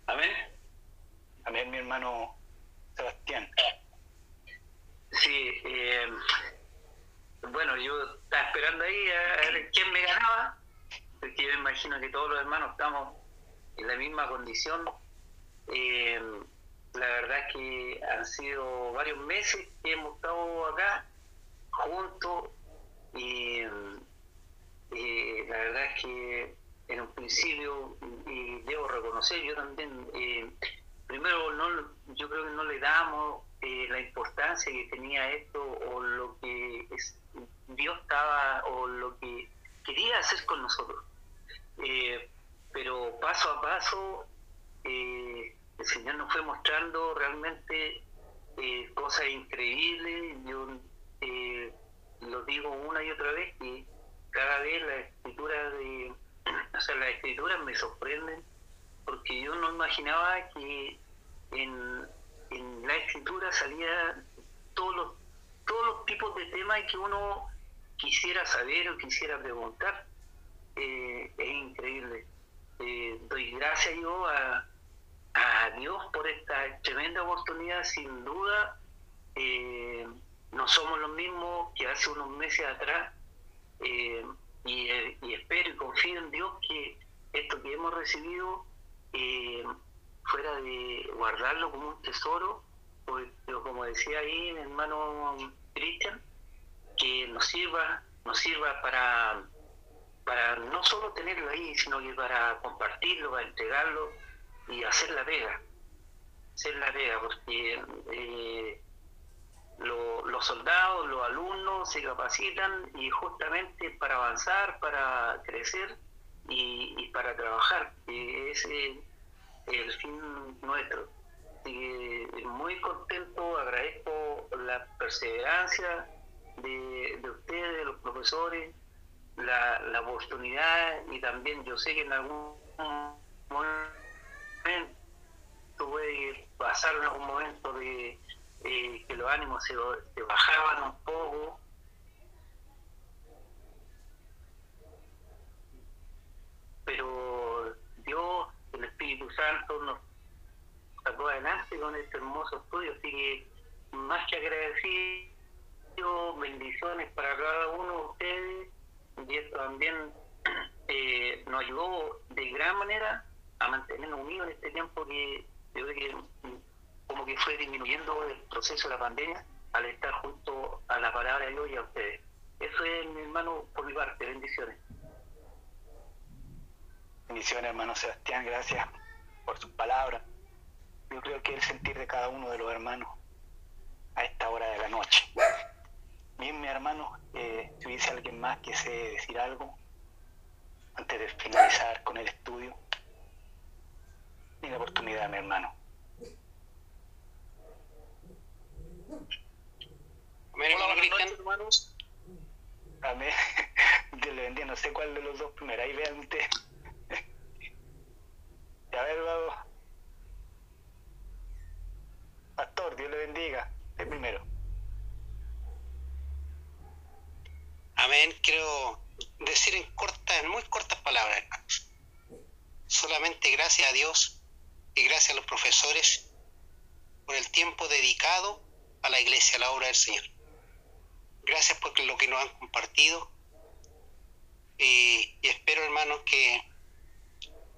Amén. Amén, mi hermano Sebastián. Sí, eh, bueno, yo estaba esperando ahí a ver quién me ganaba, porque yo imagino que todos los hermanos estamos en la misma condición. Eh, la verdad es que han sido varios meses que hemos estado acá juntos y eh, la verdad es que en un principio y debo reconocer yo también eh, primero no yo creo que no le damos la importancia que tenía esto o lo que Dios estaba o lo que quería hacer con nosotros. Eh, pero paso a paso eh, el Señor nos fue mostrando realmente eh, cosas increíbles. Yo lo digo una y otra vez y cada vez la escritura de, o sea, las escrituras me sorprenden porque yo no imaginaba que en, en la escritura salía todos los todos los tipos de temas que uno quisiera saber o quisiera preguntar. Eh, es increíble. Eh, doy gracias yo a, Dios por esta tremenda oportunidad, sin duda. Eh, no somos los mismos que hace unos meses atrás y, espero y confío en Dios que esto que hemos recibido, fuera de guardarlo como un tesoro, pues, como decía ahí mi hermano Cristian, que nos sirva, nos sirva para, para no solo tenerlo ahí, sino que para compartirlo, para entregarlo y hacer la vega. Hacer la vega, porque eh, los soldados, los alumnos se capacitan y justamente para avanzar, para crecer y, para trabajar, el fin nuestro muy contento, agradezco la perseverancia de, ustedes, de los profesores, la, la, oportunidad y también yo sé que en algún momento puede pasar en algún momento de eh, que los ánimos se bajaban un poco. Pero Dios, Santo nos sacó adelante con este hermoso estudio, así que más que agradecido, bendiciones para cada uno de ustedes, y esto también eh, nos ayudó de gran manera a mantenernos unidos en este tiempo que yo creo que como que fue disminuyendo el proceso de la pandemia al estar junto a la palabra de Dios y a ustedes. Eso es, mi hermano, por mi parte. Bendiciones. Bendiciones, hermano Sebastián. Gracias por sus palabras yo creo que el sentir de cada uno de los hermanos a esta hora de la noche. Bien, mi hermano, eh, si hubiese alguien más que se decir algo, antes de finalizar con el estudio, ni la oportunidad, mi hermano. Amén, hermanos. Amén. Dios le bendiga, no sé cuál de los dos primero, ahí vean ustedes. A ver, vamos. Pastor, Dios le bendiga. El primero. Amén. Quiero decir en cortas, en muy cortas palabras, hermanos. Solamente gracias a Dios y gracias a los profesores por el tiempo dedicado a la iglesia, a la obra del Señor. Gracias por lo que nos han compartido y espero, hermanos, que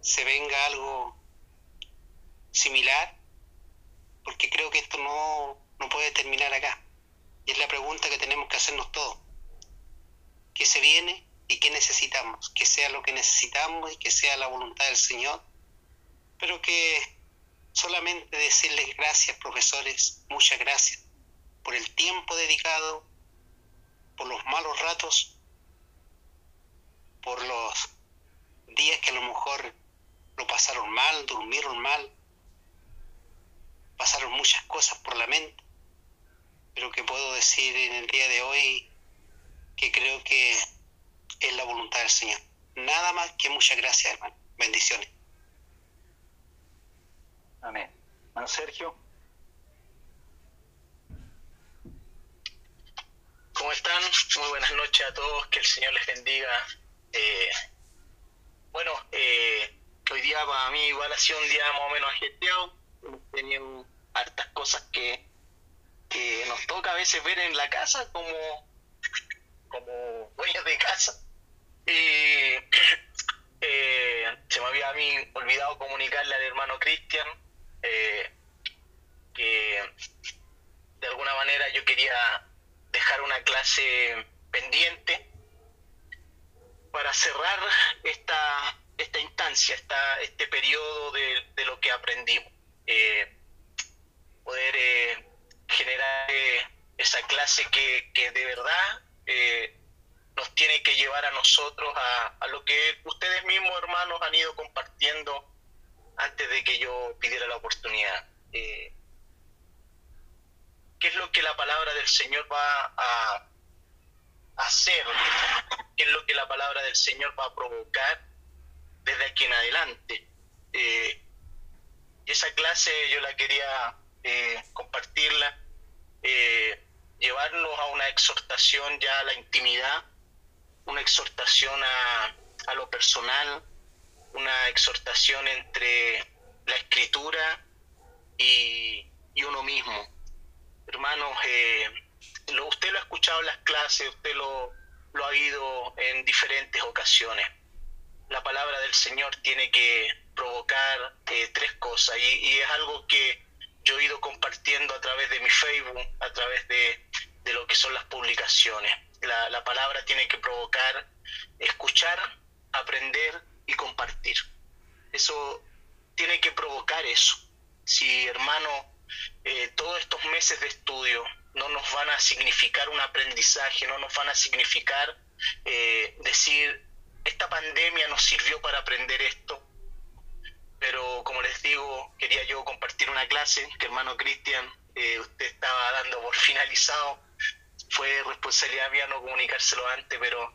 se venga algo similar, porque creo que esto no, no puede terminar acá. Y es la pregunta que tenemos que hacernos todos. ¿Qué se viene y qué necesitamos? Que sea lo que necesitamos y que sea la voluntad del Señor. Pero que solamente decirles gracias, profesores, muchas gracias por el tiempo dedicado, por los malos ratos, por los días que a lo mejor lo pasaron mal, durmieron mal, pasaron muchas cosas por la mente, pero que puedo decir en el día de hoy que creo que es la voluntad del Señor. Nada más que muchas gracias, hermano. Bendiciones. Amén. Hermano Sergio. ¿Cómo están? Muy buenas noches a todos. Que el Señor les bendiga. Eh, bueno, eh, hoy día para mí igual ha sido un día más o menos ajetreado. Hemos tenido hartas cosas que, que nos toca a veces ver en la casa como, como dueños de casa. Y eh, se me había a mí olvidado comunicarle al hermano Cristian eh, que de alguna manera yo quería dejar una clase pendiente para cerrar esta, esta instancia, esta, este periodo de, de lo que aprendimos. Eh, poder eh, generar eh, esa clase que, que de verdad eh, nos tiene que llevar a nosotros a, a, lo que ustedes mismos, hermanos, han ido compartiendo antes de que yo pidiera la oportunidad. Eh, ¿Qué es lo que la palabra del Señor va a hacer? ¿Qué es lo que la palabra del Señor va a provocar desde aquí en adelante? Eh, y esa clase yo la quería eh, compartirla, eh, llevarnos a una exhortación ya a la intimidad, una exhortación a, a lo personal, una exhortación entre la escritura y, y uno mismo. Hermanos, eh, usted lo ha escuchado en las clases, usted lo, lo ha oído en diferentes ocasiones. La palabra del Señor tiene que provocar eh, tres cosas y, es algo que yo he ido compartiendo a través de mi Facebook, a través de, lo que son las publicaciones. La, la palabra tiene que provocar escuchar, aprender y compartir. Eso tiene que provocar eso. Si, hermano, eh, todos estos meses de estudio no nos van a significar un aprendizaje, no nos van a significar eh, decir, esta pandemia nos sirvió para aprender esto, pero como les digo, quería yo compartir una clase que hermano Cristian, eh, usted estaba dando por finalizado, fue responsabilidad mía no comunicárselo antes, pero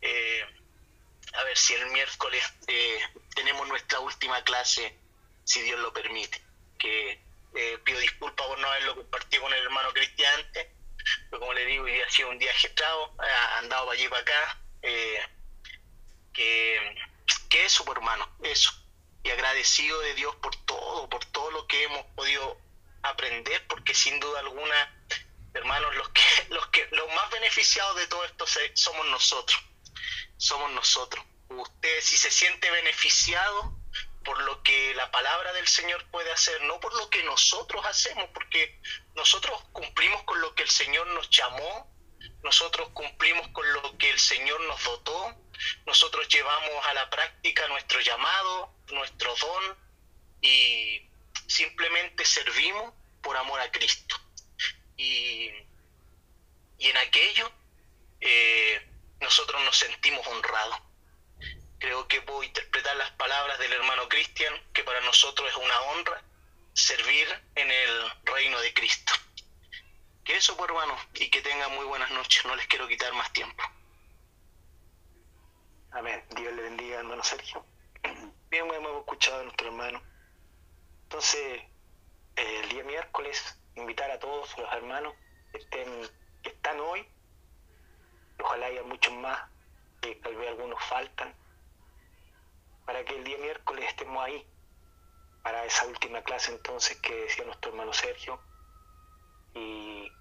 eh, a ver si el miércoles eh, tenemos nuestra última clase, si Dios lo permite. Que eh, pido disculpas por no haberlo compartido con el hermano Cristian antes, pero como le digo, hoy ha sido un día agitado, ha andado para allí para acá. Que, que eso, hermano, eso. Y agradecido de Dios por todo, por todo lo que hemos podido aprender, porque sin duda alguna, hermanos, los que, los que, los más beneficiados de todo esto somos nosotros somos nosotros. Usted si se siente beneficiado por lo que la palabra del Señor puede hacer, no por lo que nosotros hacemos, porque nosotros cumplimos con lo que el Señor nos llamó, nosotros cumplimos con lo que el Señor nos dotó, nosotros llevamos a la práctica nuestro llamado, nuestro don y simplemente servimos por amor a Cristo. Y, y en aquello eh, nosotros nos sentimos honrados. creo que puedo interpretar las palabras del hermano Cristian, que para nosotros es una honra servir en el reino de Cristo. Que eso, pues, hermano, y que tengan muy buenas noches. No les quiero quitar más tiempo. Amén. Dios le bendiga, hermano Sergio. Bien, hemos escuchado a nuestro hermano. Entonces, el día miércoles, invitar a todos los hermanos que, estén, que están hoy, ojalá haya muchos más, que tal vez algunos faltan, para que el día miércoles estemos ahí, para esa última clase entonces que decía nuestro hermano Sergio, y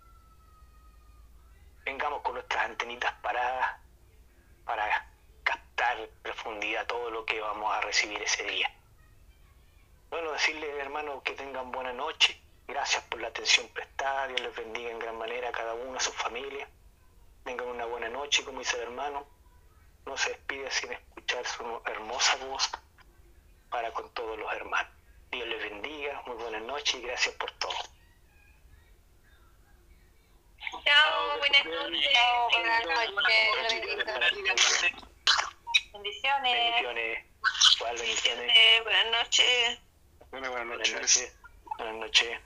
vengamos con nuestras antenitas paradas para captar profundidad todo lo que vamos a recibir ese día. Bueno, decirles, hermano, que tengan buena noche. Gracias por la atención prestada. Dios les bendiga en gran manera a cada uno, a su familia. Tengan una buena noche, como dice el hermano. No se despide sin escuchar su hermosa voz para con todos los hermanos. Dios les bendiga, muy buenas noches y gracias por todo. Chao, buenas noches. Chao, buenas noches. Bendiciones. Bendiciones. Igual bendiciones. Buenas noches. Buenas, noches. Buenas noches.